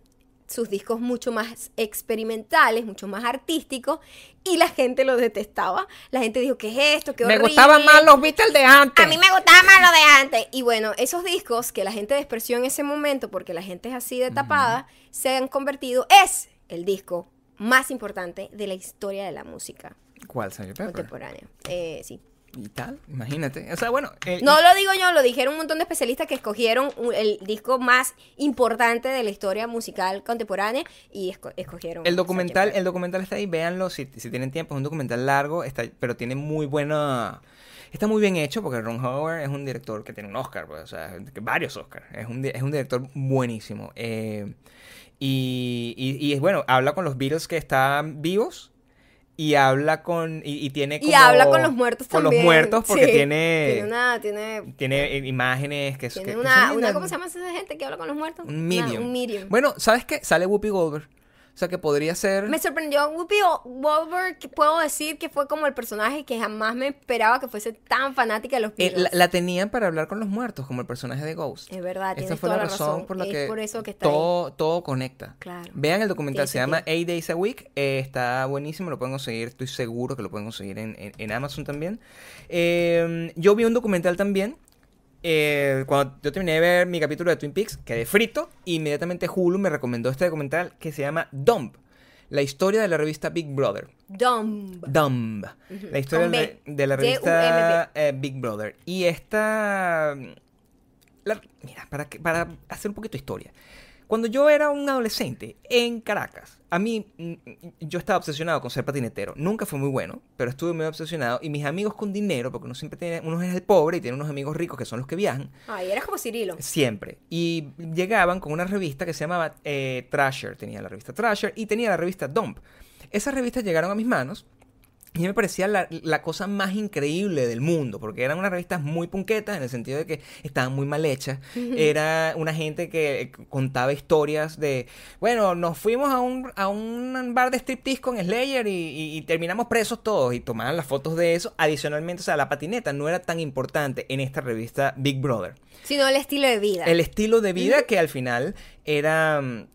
A: sus discos mucho más experimentales, mucho más artísticos, y la gente lo detestaba. La gente dijo, ¿qué es esto? ¿Qué
B: Me gustaban más los Beatles de antes.
A: A mí me gustaban más los de antes. Y bueno, esos discos que la gente despreció en ese momento, porque la gente es así de tapada, se han convertido, es el disco más importante de la historia de la música.
B: ¿Cuál, señor
A: Contemporánea. Eh, sí
B: y tal, imagínate. O sea, bueno.
A: Eh, no lo digo yo, lo dijeron un montón de especialistas que escogieron el disco más importante de la historia musical contemporánea y escogieron.
B: El documental, el documental está ahí, véanlo si, si tienen tiempo, es un documental largo, está, pero tiene muy buena. Está muy bien hecho porque Ron Howard es un director que tiene un Oscar, pues, o sea, varios Oscars. Es un, es un director buenísimo. Eh, y, y, y, bueno, habla con los Beatles que están vivos y habla con y, tiene
A: como, y habla con los muertos
B: con
A: también.
B: los muertos porque tiene
A: tiene una tiene
B: tiene imágenes que
A: tiene una, una cómo se llama esa gente que habla con los muertos
B: un medium, un medium. bueno sabes qué sale Whoopi Goldberg o sea, que podría ser...
A: Me sorprendió Whoopi Goldberg, que puedo decir que fue como el personaje que jamás me esperaba que fuese tan fanática de los
B: eh, Beatles. la, tenían para hablar con los muertos, como el personaje de Ghost.
A: Es verdad, Esa fue la razón, por la que,
B: por eso que está todo, todo conecta.
A: Claro.
B: Vean el documental, se llama Eight Days a Week, eh, está buenísimo, lo pueden conseguir, estoy seguro que lo pueden conseguir en, en, Amazon también. Eh, yo vi un documental también eh, cuando yo terminé de ver mi capítulo de Twin Peaks, quedé frito. inmediatamente Hulu me recomendó este documental que se llama Dumb. La historia de la revista Big Brother.
A: Dumb.
B: Dumb. La historia de, la revista eh, Big Brother. Y esta... mira, para, para hacer un poquito de historia. Cuando yo era un adolescente en Caracas, a mí mm, yo estaba obsesionado con ser patinetero. Nunca fue muy bueno, pero estuve muy obsesionado. Y mis amigos con dinero, porque uno siempre tiene, uno es el pobre y tiene unos amigos ricos que son los que viajan.
A: Ay, eras como Cirilo.
B: Siempre. Y llegaban con una revista que se llamaba eh, Trasher. Tenía la revista Trasher y tenía la revista Dump. Esas revistas llegaron a mis manos y me parecía la, cosa más increíble del mundo, porque eran unas revistas muy punquetas en el sentido de que estaban muy mal hechas. Era una gente que contaba historias de, bueno, nos fuimos a un, a un bar de striptease con Slayer y, terminamos presos todos y tomaban las fotos de eso. Adicionalmente, o sea, la patineta no era tan importante en esta revista Big Brother.
A: Sino el estilo de vida.
B: El estilo de vida que al final era mm,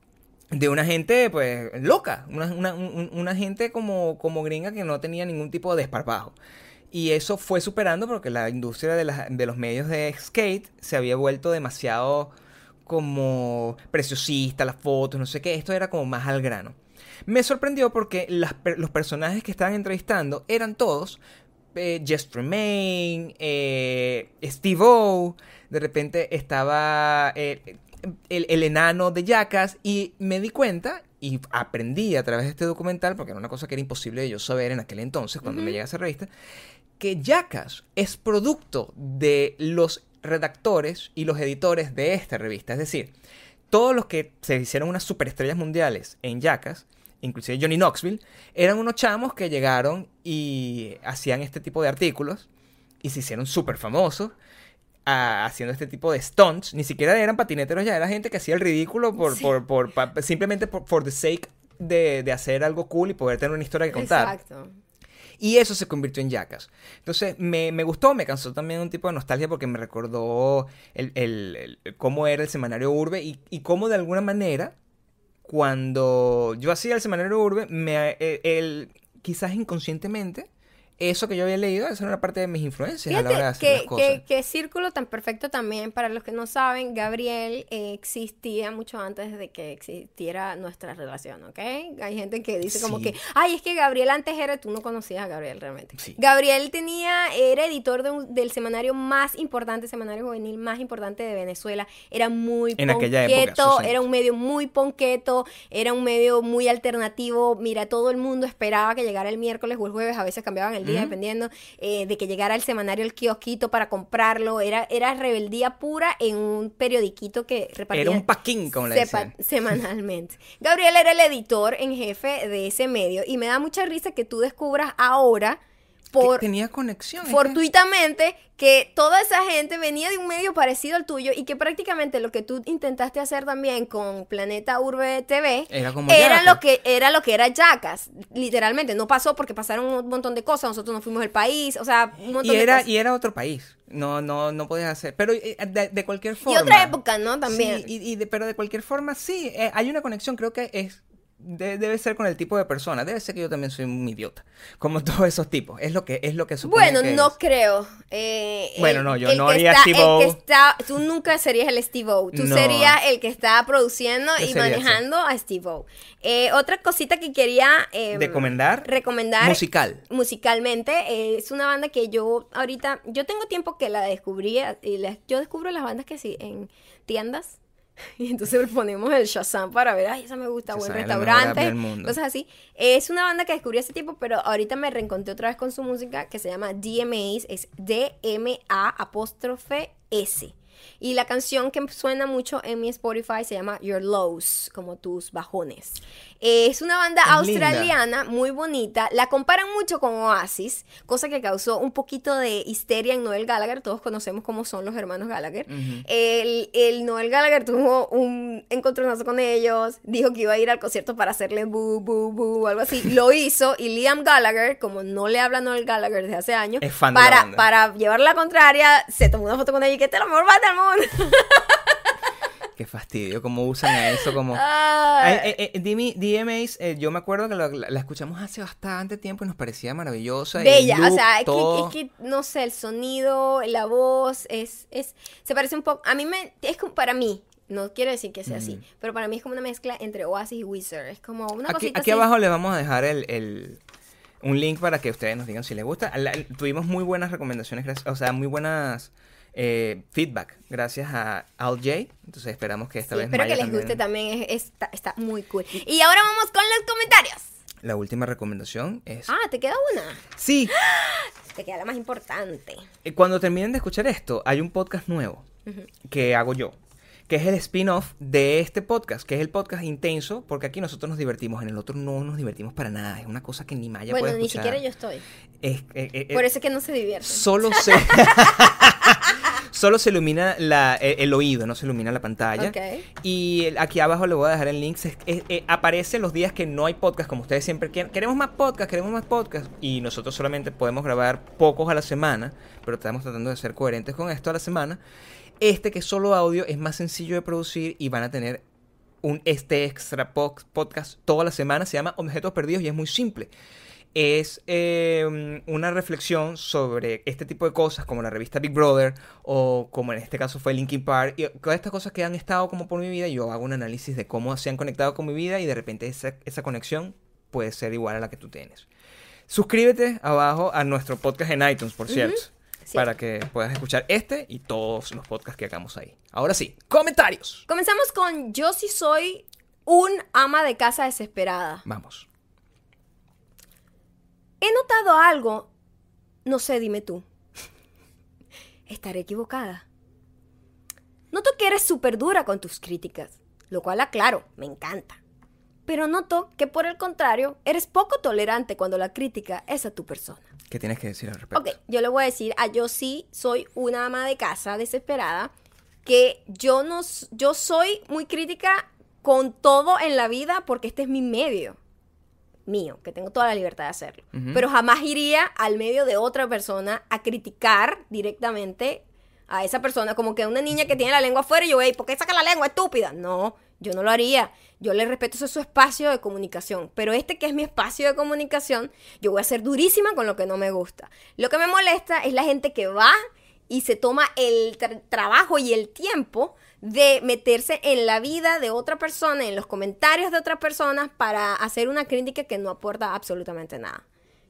B: de una gente, pues, loca, una, gente como, como gringa que no tenía ningún tipo de desparpajo. Y eso fue superando porque la industria de, de los medios de skate se había vuelto demasiado como preciosista, las fotos, no sé qué, esto era como más al grano. Me sorprendió porque los personajes que estaban entrevistando eran todos eh, Jess eh, Steve O, de repente estaba eh, el, enano de Jackass y me di cuenta y aprendí a través de este documental, porque era una cosa que era imposible de yo saber en aquel entonces, cuando me llega esa revista, que Jackass es producto de los redactores y los editores de esta revista. Es decir, todos los que se hicieron unas superestrellas mundiales en Jackass, inclusive Johnny Knoxville, eran unos chamos que llegaron y hacían este tipo de artículos y se hicieron súper famosos haciendo este tipo de stunts. Ni siquiera eran patineteros ya, era gente que hacía el ridículo por, por, por, simplemente por for the sake de, de, hacer algo cool y poder tener una historia que contar. Exacto. Y eso se convirtió en Jackass. Entonces, me, me, gustó, me cansó también un tipo de nostalgia porque me recordó el, el, cómo era el semanario Urbe y, y cómo de alguna manera, cuando yo hacía el semanario Urbe, me, eh, el, quizás inconscientemente, eso que yo había leído, esa era una parte de mis influencias a la hora de hacer
A: que,
B: las cosas.
A: Que, círculo tan perfecto también, para los que no saben, Gabriel eh, existía mucho antes de que existiera nuestra relación, ¿ok? Hay gente que dice como que, ay, es que Gabriel antes era, tú no conocías a Gabriel realmente. Gabriel tenía, era editor del semanario más importante, semanario juvenil más importante de Venezuela, era muy
B: en ponqueto,
A: era un medio muy ponqueto, era un medio muy alternativo, mira, todo el mundo esperaba que llegara el miércoles o el jueves, a veces cambiaban el día dependiendo, eh, de que llegara el semanario El Kiosquito para comprarlo. Era, era rebeldía pura en un periodiquito que repartía.
B: Era un paquín, como le
A: sepa- semanalmente. Gabriel era el editor en jefe de ese medio y me da mucha risa que tú descubras ahora por
B: tenía conexión.
A: fortuitamente que toda esa gente venía de un medio parecido al tuyo y que prácticamente lo que tú intentaste hacer también con Planeta Urbe TV
B: Era como
A: era lo que era lo que era Yacas, literalmente no pasó porque pasaron un montón de cosas, nosotros nos fuimos del país, o sea, un montón
B: Y
A: de
B: era,
A: cosas.
B: y era otro país. No, no, no podías hacer. Pero eh, de, de cualquier
A: Y
B: forma.
A: otra época, ¿no? También.
B: Sí, y, y de- pero de cualquier forma, sí. eh, hay una conexión, creo que es. De- debe ser con el tipo de persona. Debe ser que yo también soy un idiota. Como todos esos tipos. Es lo que, es lo que supone
A: Bueno,
B: que
A: no
B: es.
A: creo. Eh,
B: Bueno,
A: el-
B: no, yo
A: el
B: no
A: que
B: haría
A: está-
B: Steve
A: el que
B: O.
A: está- Tú nunca serías el Steve O. Tú
B: No.
A: serías el que está produciendo y manejando a Steve O. Eh, otra cosita que quería eh,
B: Recomendar.
A: recomendar
B: Musical.
A: musicalmente eh, es una banda que yo ahorita yo tengo tiempo que la descubrí eh, y la- yo descubro las bandas que sí en tiendas y entonces ponemos el Shazam para ver ay esa me gusta buen
B: Shazam
A: restaurante cosas así. Es una banda que descubrí hace tiempo pero ahorita me reencontré otra vez con su música que se llama DMAs es D M A apóstrofe S y la canción que suena mucho en mi Spotify se llama Your Lows, como tus bajones. Eh, es una banda
B: Es linda.
A: australiana muy bonita. La comparan mucho con Oasis, cosa que causó un poquito de histeria en Noel Gallagher. Todos conocemos cómo son los hermanos Gallagher. el, el Noel Gallagher tuvo un encontronazo con ellos. Dijo que iba a ir al concierto para hacerle bu, bu, bu, algo así. Lo hizo. Y Liam Gallagher, como no le habla a Noel Gallagher desde hace años,
B: Es fan de la
A: para,
B: banda.
A: para llevar la contraria, se tomó una foto con ella y que es la mejor banda
B: Qué fastidio. Cómo usan a eso como.
A: Ah,
B: eh, eh, DMAs, eh, yo me acuerdo que la, la- la escuchamos hace bastante tiempo y nos parecía maravillosa. el
A: Bella, o sea, es que, es que, no sé, el sonido, la voz, es, es, se parece un poco, a mí me, es como para mí, no quiero decir que sea así, pero para mí es como una mezcla entre Oasis y Wizard, es como una
B: Aquí,
A: cosita
B: aquí
A: así.
B: abajo les vamos a dejar el, el- un link para que ustedes nos digan si les gusta. La- tuvimos muy buenas recomendaciones, gracias- o sea, muy buenas eh, feedback gracias a Al J. Entonces esperamos que esta
A: Sí,
B: vez
A: espero que les
B: también-
A: guste también, es- está, está muy cool. Y ahora vamos con los comentarios.
B: La última recomendación es...
A: Ah, te queda una,
B: Sí,
A: te queda la más importante.
B: cuando terminen de escuchar esto, hay un podcast nuevo que hago yo. Que es el spin-off de este podcast, que es el podcast intenso, porque aquí nosotros nos divertimos, en el otro no nos divertimos para nada. Es una cosa que ni Maya
A: bueno,
B: puede
A: ni
B: escuchar.
A: siquiera yo estoy,
B: Es- eh, eh,
A: por eso es que no se divierten.
B: solo se solo se ilumina la- eh, el oído, no se ilumina la pantalla. Y aquí abajo le voy a dejar el link. Se- eh, eh, aparece los días que no hay podcast, como ustedes siempre quieren. Queremos más podcast, queremos más podcast. Y nosotros solamente podemos grabar pocos a la semana, pero estamos tratando de ser coherentes con esto a la semana. Este que es solo audio es más sencillo de producir y van a tener un este extra po- podcast toda la semana. Se llama Objetos Perdidos y es muy simple. Es eh, una reflexión sobre este tipo de cosas, como la revista Big Brother, o como en este caso fue Linkin Park, y todas estas cosas que han estado como por mi vida. Yo hago un análisis de cómo se han conectado con mi vida y de repente esa, esa conexión puede ser igual a la que tú tienes. Suscríbete abajo a nuestro podcast en iTunes, por cierto. Para que puedas escuchar este y todos los podcasts que hagamos ahí. Ahora sí, comentarios.
A: Comenzamos con Yo sí soy un ama de casa desesperada.
B: Vamos.
A: He notado algo. No sé, dime tú. Estaré equivocada. Noto que eres súper dura con tus críticas, lo cual aclaro, me encanta. Pero noto que por el contrario, eres poco tolerante cuando la crítica es a tu persona.
B: ¿Qué tienes que decir al respecto?
A: Ok, yo le voy a decir a yo sí soy una ama de casa desesperada que yo no yo soy muy crítica con todo en la vida porque este es mi medio mío, que tengo toda la libertad de hacerlo. Pero jamás iría al medio de otra persona a criticar directamente a esa persona, como que una niña que tiene la lengua afuera y yo, "Ey, ¿por qué saca la lengua estúpida? No, yo no lo haría. Yo le respeto, eso es su espacio de comunicación. Pero este que es mi espacio de comunicación, yo voy a ser durísima con lo que no me gusta. Lo que me molesta es la gente que va y se toma el tra- trabajo y el tiempo de meterse en la vida de otra persona, en los comentarios de otras personas, para hacer una crítica que no aporta absolutamente nada.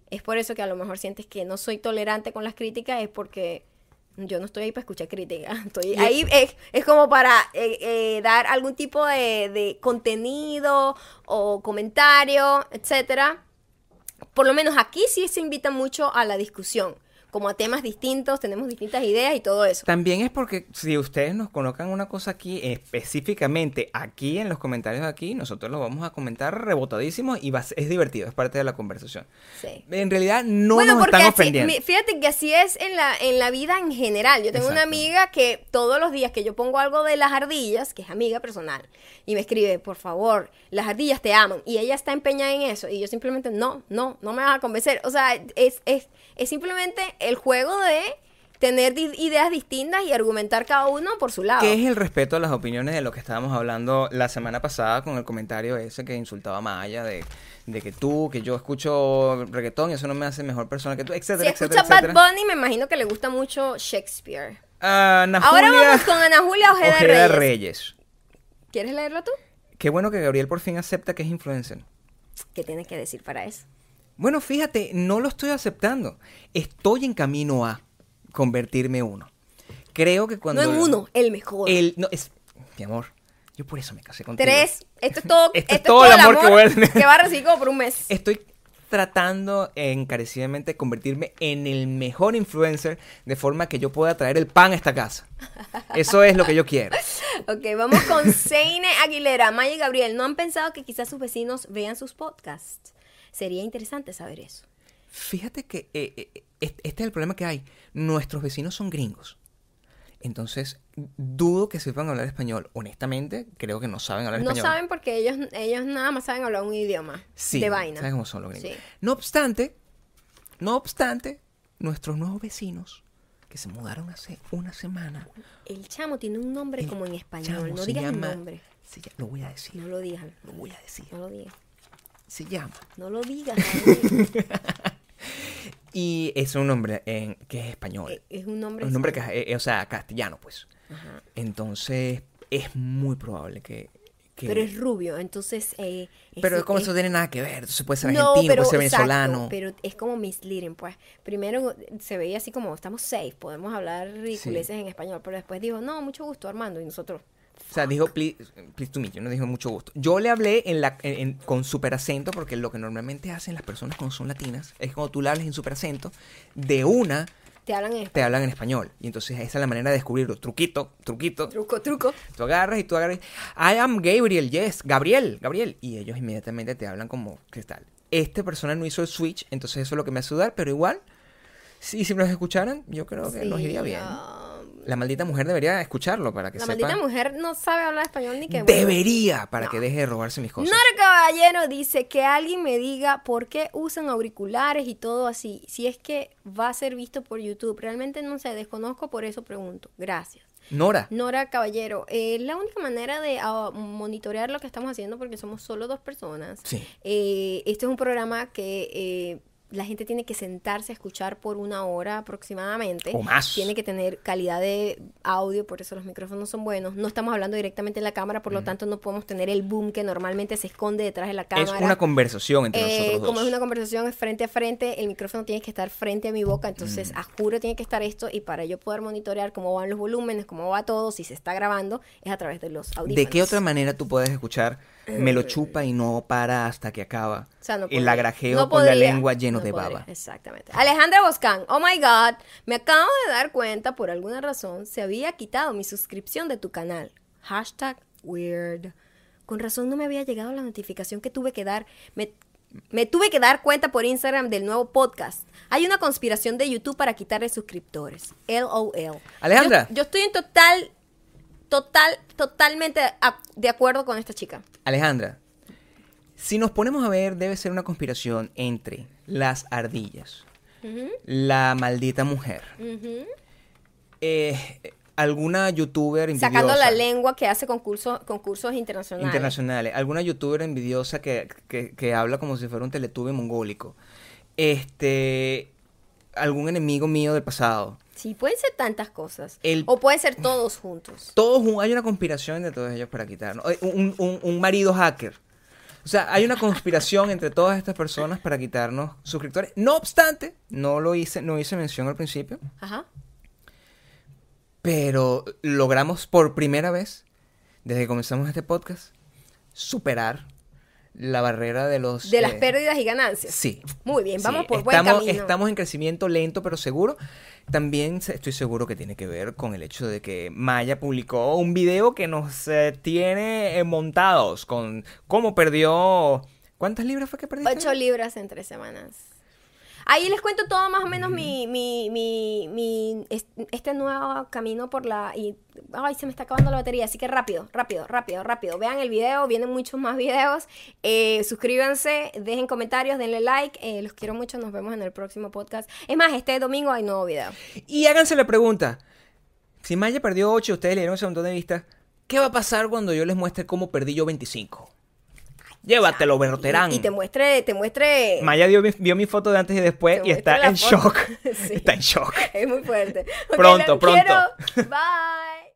A: Es por eso que a lo mejor sientes que no soy tolerante con las críticas, es porque yo no estoy ahí para escuchar críticas. Estoy ahí, es, es como para eh, eh, dar algún tipo de, de contenido o comentario, etcétera. por lo menos aquí sí se invita mucho a la discusión, como a temas distintos, tenemos distintas ideas y todo eso.
B: También es porque si ustedes nos colocan una cosa aquí, específicamente aquí en los comentarios aquí, nosotros lo vamos a comentar rebotadísimo y va es divertido, es parte de la conversación.
A: Sí.
B: En realidad no
A: bueno,
B: nos están
A: así-
B: ofendiendo.
A: fíjate que así es en la, en la vida en general. Yo tengo una amiga que todos los días que yo pongo algo de las ardillas, que es amiga personal, y me escribe, por favor, las ardillas te aman. Y ella está empeñada en eso. Y yo simplemente, no, no, no me vas a convencer. O sea, es, es, es simplemente el juego de tener ideas distintas y argumentar cada uno por su lado.
B: ¿Qué es el respeto a las opiniones de lo que estábamos hablando la semana pasada con el comentario ese que insultaba a Maya de, de que tú, que yo escucho reggaetón y eso no me hace mejor persona que tú,
A: Si
B: etcétera,
A: escucha
B: etcétera,
A: Bad
B: etcétera.
A: Bunny, me imagino que le gusta mucho Shakespeare.
B: Ana
A: Ahora
B: Julia
A: vamos con Ana Julia Ojeda,
B: Ojeda
A: Reyes.
B: Reyes.
A: ¿Quieres leerlo tú?
B: Qué bueno que Gabriel por fin acepta que es influencer.
A: ¿Qué tienes que decir para eso?
B: Bueno, fíjate, no lo estoy aceptando. Estoy en camino a convertirme uno. Creo que cuando...
A: no en uno, el mejor.
B: El, no, es... Mi amor, yo por eso me casé contigo.
A: Tres. Esto es todo,
B: Esto
A: esto
B: es todo el amor que voy a tener.
A: que va a recibir como por un mes.
B: Estoy tratando encarecidamente de convertirme en el mejor influencer de forma que yo pueda traer el pan a esta casa. Eso es lo que yo quiero.
A: Ok, vamos con Seine Aguilera. Maya y Gabriel, ¿no han pensado que quizás sus vecinos vean sus podcasts? Sería interesante saber eso.
B: Fíjate que eh, eh, este es el problema que hay. Nuestros vecinos son gringos. Entonces, dudo que sepan hablar español. Honestamente, creo que no saben hablar
A: No
B: español.
A: saben porque ellos, ellos nada más saben hablar un idioma
B: Sí,
A: de vaina.
B: ¿sabes cómo son los gringos?
A: Sí.
B: No obstante, no obstante, nuestros nuevos vecinos que se mudaron hace una semana.
A: El chamo tiene un nombre
B: el
A: como en español. no digas
B: llama-
A: el nombre.
B: se lla- lo voy a decir.
A: No lo digas.
B: Lo voy a decir.
A: No lo digas.
B: Se llama.
A: No lo digas.
B: Y es un nombre en, que es español.
A: Eh, es un nombre.
B: un nombre que
A: español.
B: eh, o sea, castellano, pues.
A: Ajá.
B: Entonces, es muy probable que. que-
A: Pero es rubio, entonces. Eh,
B: pero
A: es-
B: como
A: es-
B: eso no tiene nada que ver. Entonces puede ser
A: No,
B: argentino,
A: pero,
B: puede ser
A: exacto,
B: venezolano.
A: pero es como misleading, pues. Primero se veía así como, estamos safe, podemos hablar ridiculeces en español, pero después dijo, no, mucho gusto, Armando, y nosotros,
B: O sea, dijo please, please to meet you, no dijo mucho gusto. Yo le hablé en la, en- en- con super acento, porque lo que normalmente hacen las personas cuando son latinas es cuando tú le hablas en super acento, de una
A: te hablan en
B: te hablan en español. Y entonces esa es la manera de descubrirlo. Truquito, truquito.
A: truco, truco.
B: Tú agarras y tú agarras. I am Gabriel, yes, Gabriel, Gabriel. Y ellos inmediatamente te hablan como cristal. Este persona no hizo el switch, entonces eso es lo que me hace dudar, pero igual, si, si nos escucharan, yo creo que nos iría bien.
A: ah,
B: La maldita mujer debería escucharlo para que
A: la
B: sepa.
A: maldita mujer no sabe hablar español ni que bueno.
B: Debería, para
A: No.
B: que deje de robarse mis cosas.
A: Nora Caballero dice que alguien me diga por qué usan auriculares y todo así. Si es que va a ser visto por YouTube. Realmente no sé, desconozco, por eso pregunto. Gracias.
B: Nora,
A: Nora Caballero, eh, la única manera de ah, monitorear lo que estamos haciendo, porque somos solo dos personas,
B: Sí.
A: eh, este es un programa que eh, la gente tiene que sentarse a escuchar por una hora aproximadamente.
B: O más.
A: Tiene que tener calidad de audio, por eso los micrófonos son buenos. No estamos hablando directamente en la cámara, por lo tanto no podemos tener el boom que normalmente se esconde detrás de la
B: es
A: cámara.
B: una conversación entre
A: Eh,
B: nosotros dos.
A: como es una conversación es frente a frente, el micrófono tiene que estar frente a mi boca, entonces
B: Mm.
A: a juro tiene que estar esto y para yo poder monitorear cómo van los volúmenes, cómo va todo, si se está grabando, es a través de los audífonos.
B: ¿De qué otra manera tú puedes escuchar me lo chupa y no para hasta que acaba?
A: O sea, no
B: el agrajeo
A: No
B: con la lengua lleno
A: No
B: de
A: podría.
B: baba.
A: Exactamente. Alejandra Boscán, oh my god, me acabo de dar cuenta, por alguna razón, se había quitado mi suscripción de tu canal. Hashtag weird. Con razón no me había llegado la notificación que tuve que dar. Me, me tuve que dar cuenta por Instagram del nuevo podcast. Hay una conspiración de YouTube para quitarle suscriptores. LOL.
B: Alejandra.
A: Yo, yo estoy en total, total, totalmente a- de acuerdo con esta chica.
B: Alejandra, si nos ponemos a ver, debe ser una conspiración entre las ardillas, la maldita mujer, eh, alguna youtuber envidiosa.
A: Sacando la lengua que hace concursos, concursos internacionales.
B: internacionales, alguna youtuber envidiosa que, que- que habla como si fuera un teletube mongólico, este, algún enemigo mío del pasado.
A: Sí, pueden ser tantas cosas.
B: El-
A: O pueden ser todos juntos.
B: Todos, hay una conspiración de todos ellos para quitarnos. Eh, Un, un- un marido hacker. O sea, hay una conspiración entre todas estas personas para quitarnos suscriptores. No obstante, no lo hice, no hice mención al principio,
A: Ajá.
B: pero logramos por primera vez, desde que comenzamos este podcast, superar la barrera de los...
A: De las
B: eh,
A: pérdidas y ganancias.
B: Sí.
A: Muy bien, vamos
B: Sí,
A: por buen
B: estamos,
A: camino.
B: Estamos en crecimiento lento pero seguro. También estoy seguro que tiene que ver con el hecho de que Maya publicó un video que nos eh, tiene eh, montados con cómo perdió... ¿Cuántas libras fue que perdiste?
A: Ocho libras en tres semanas. Ahí les cuento todo más o menos mi, mi, mi, mi- es- este nuevo camino por la... Y, ay, se me está acabando la batería, así que rápido, rápido, rápido, rápido. Vean el video, vienen muchos más videos. Eh, suscríbanse, dejen comentarios, denle like. Eh, los quiero mucho, nos vemos en el próximo podcast. Es más, este domingo hay nuevo video.
B: Y háganse la pregunta. Si Maya perdió 8, ustedes le dieron ese montón de vistas, ¿qué va a pasar cuando yo les muestre cómo perdí yo 25? Llévatelo, Berroterán.
A: Y, y te muestre, te muestre...
B: Maya dio vio mi foto de antes y después
A: Te
B: y está en
A: foto.
B: shock.
A: Sí.
B: Está en shock.
A: Es muy fuerte. Ok,
B: Pronto, pronto.
A: quiero. Bye.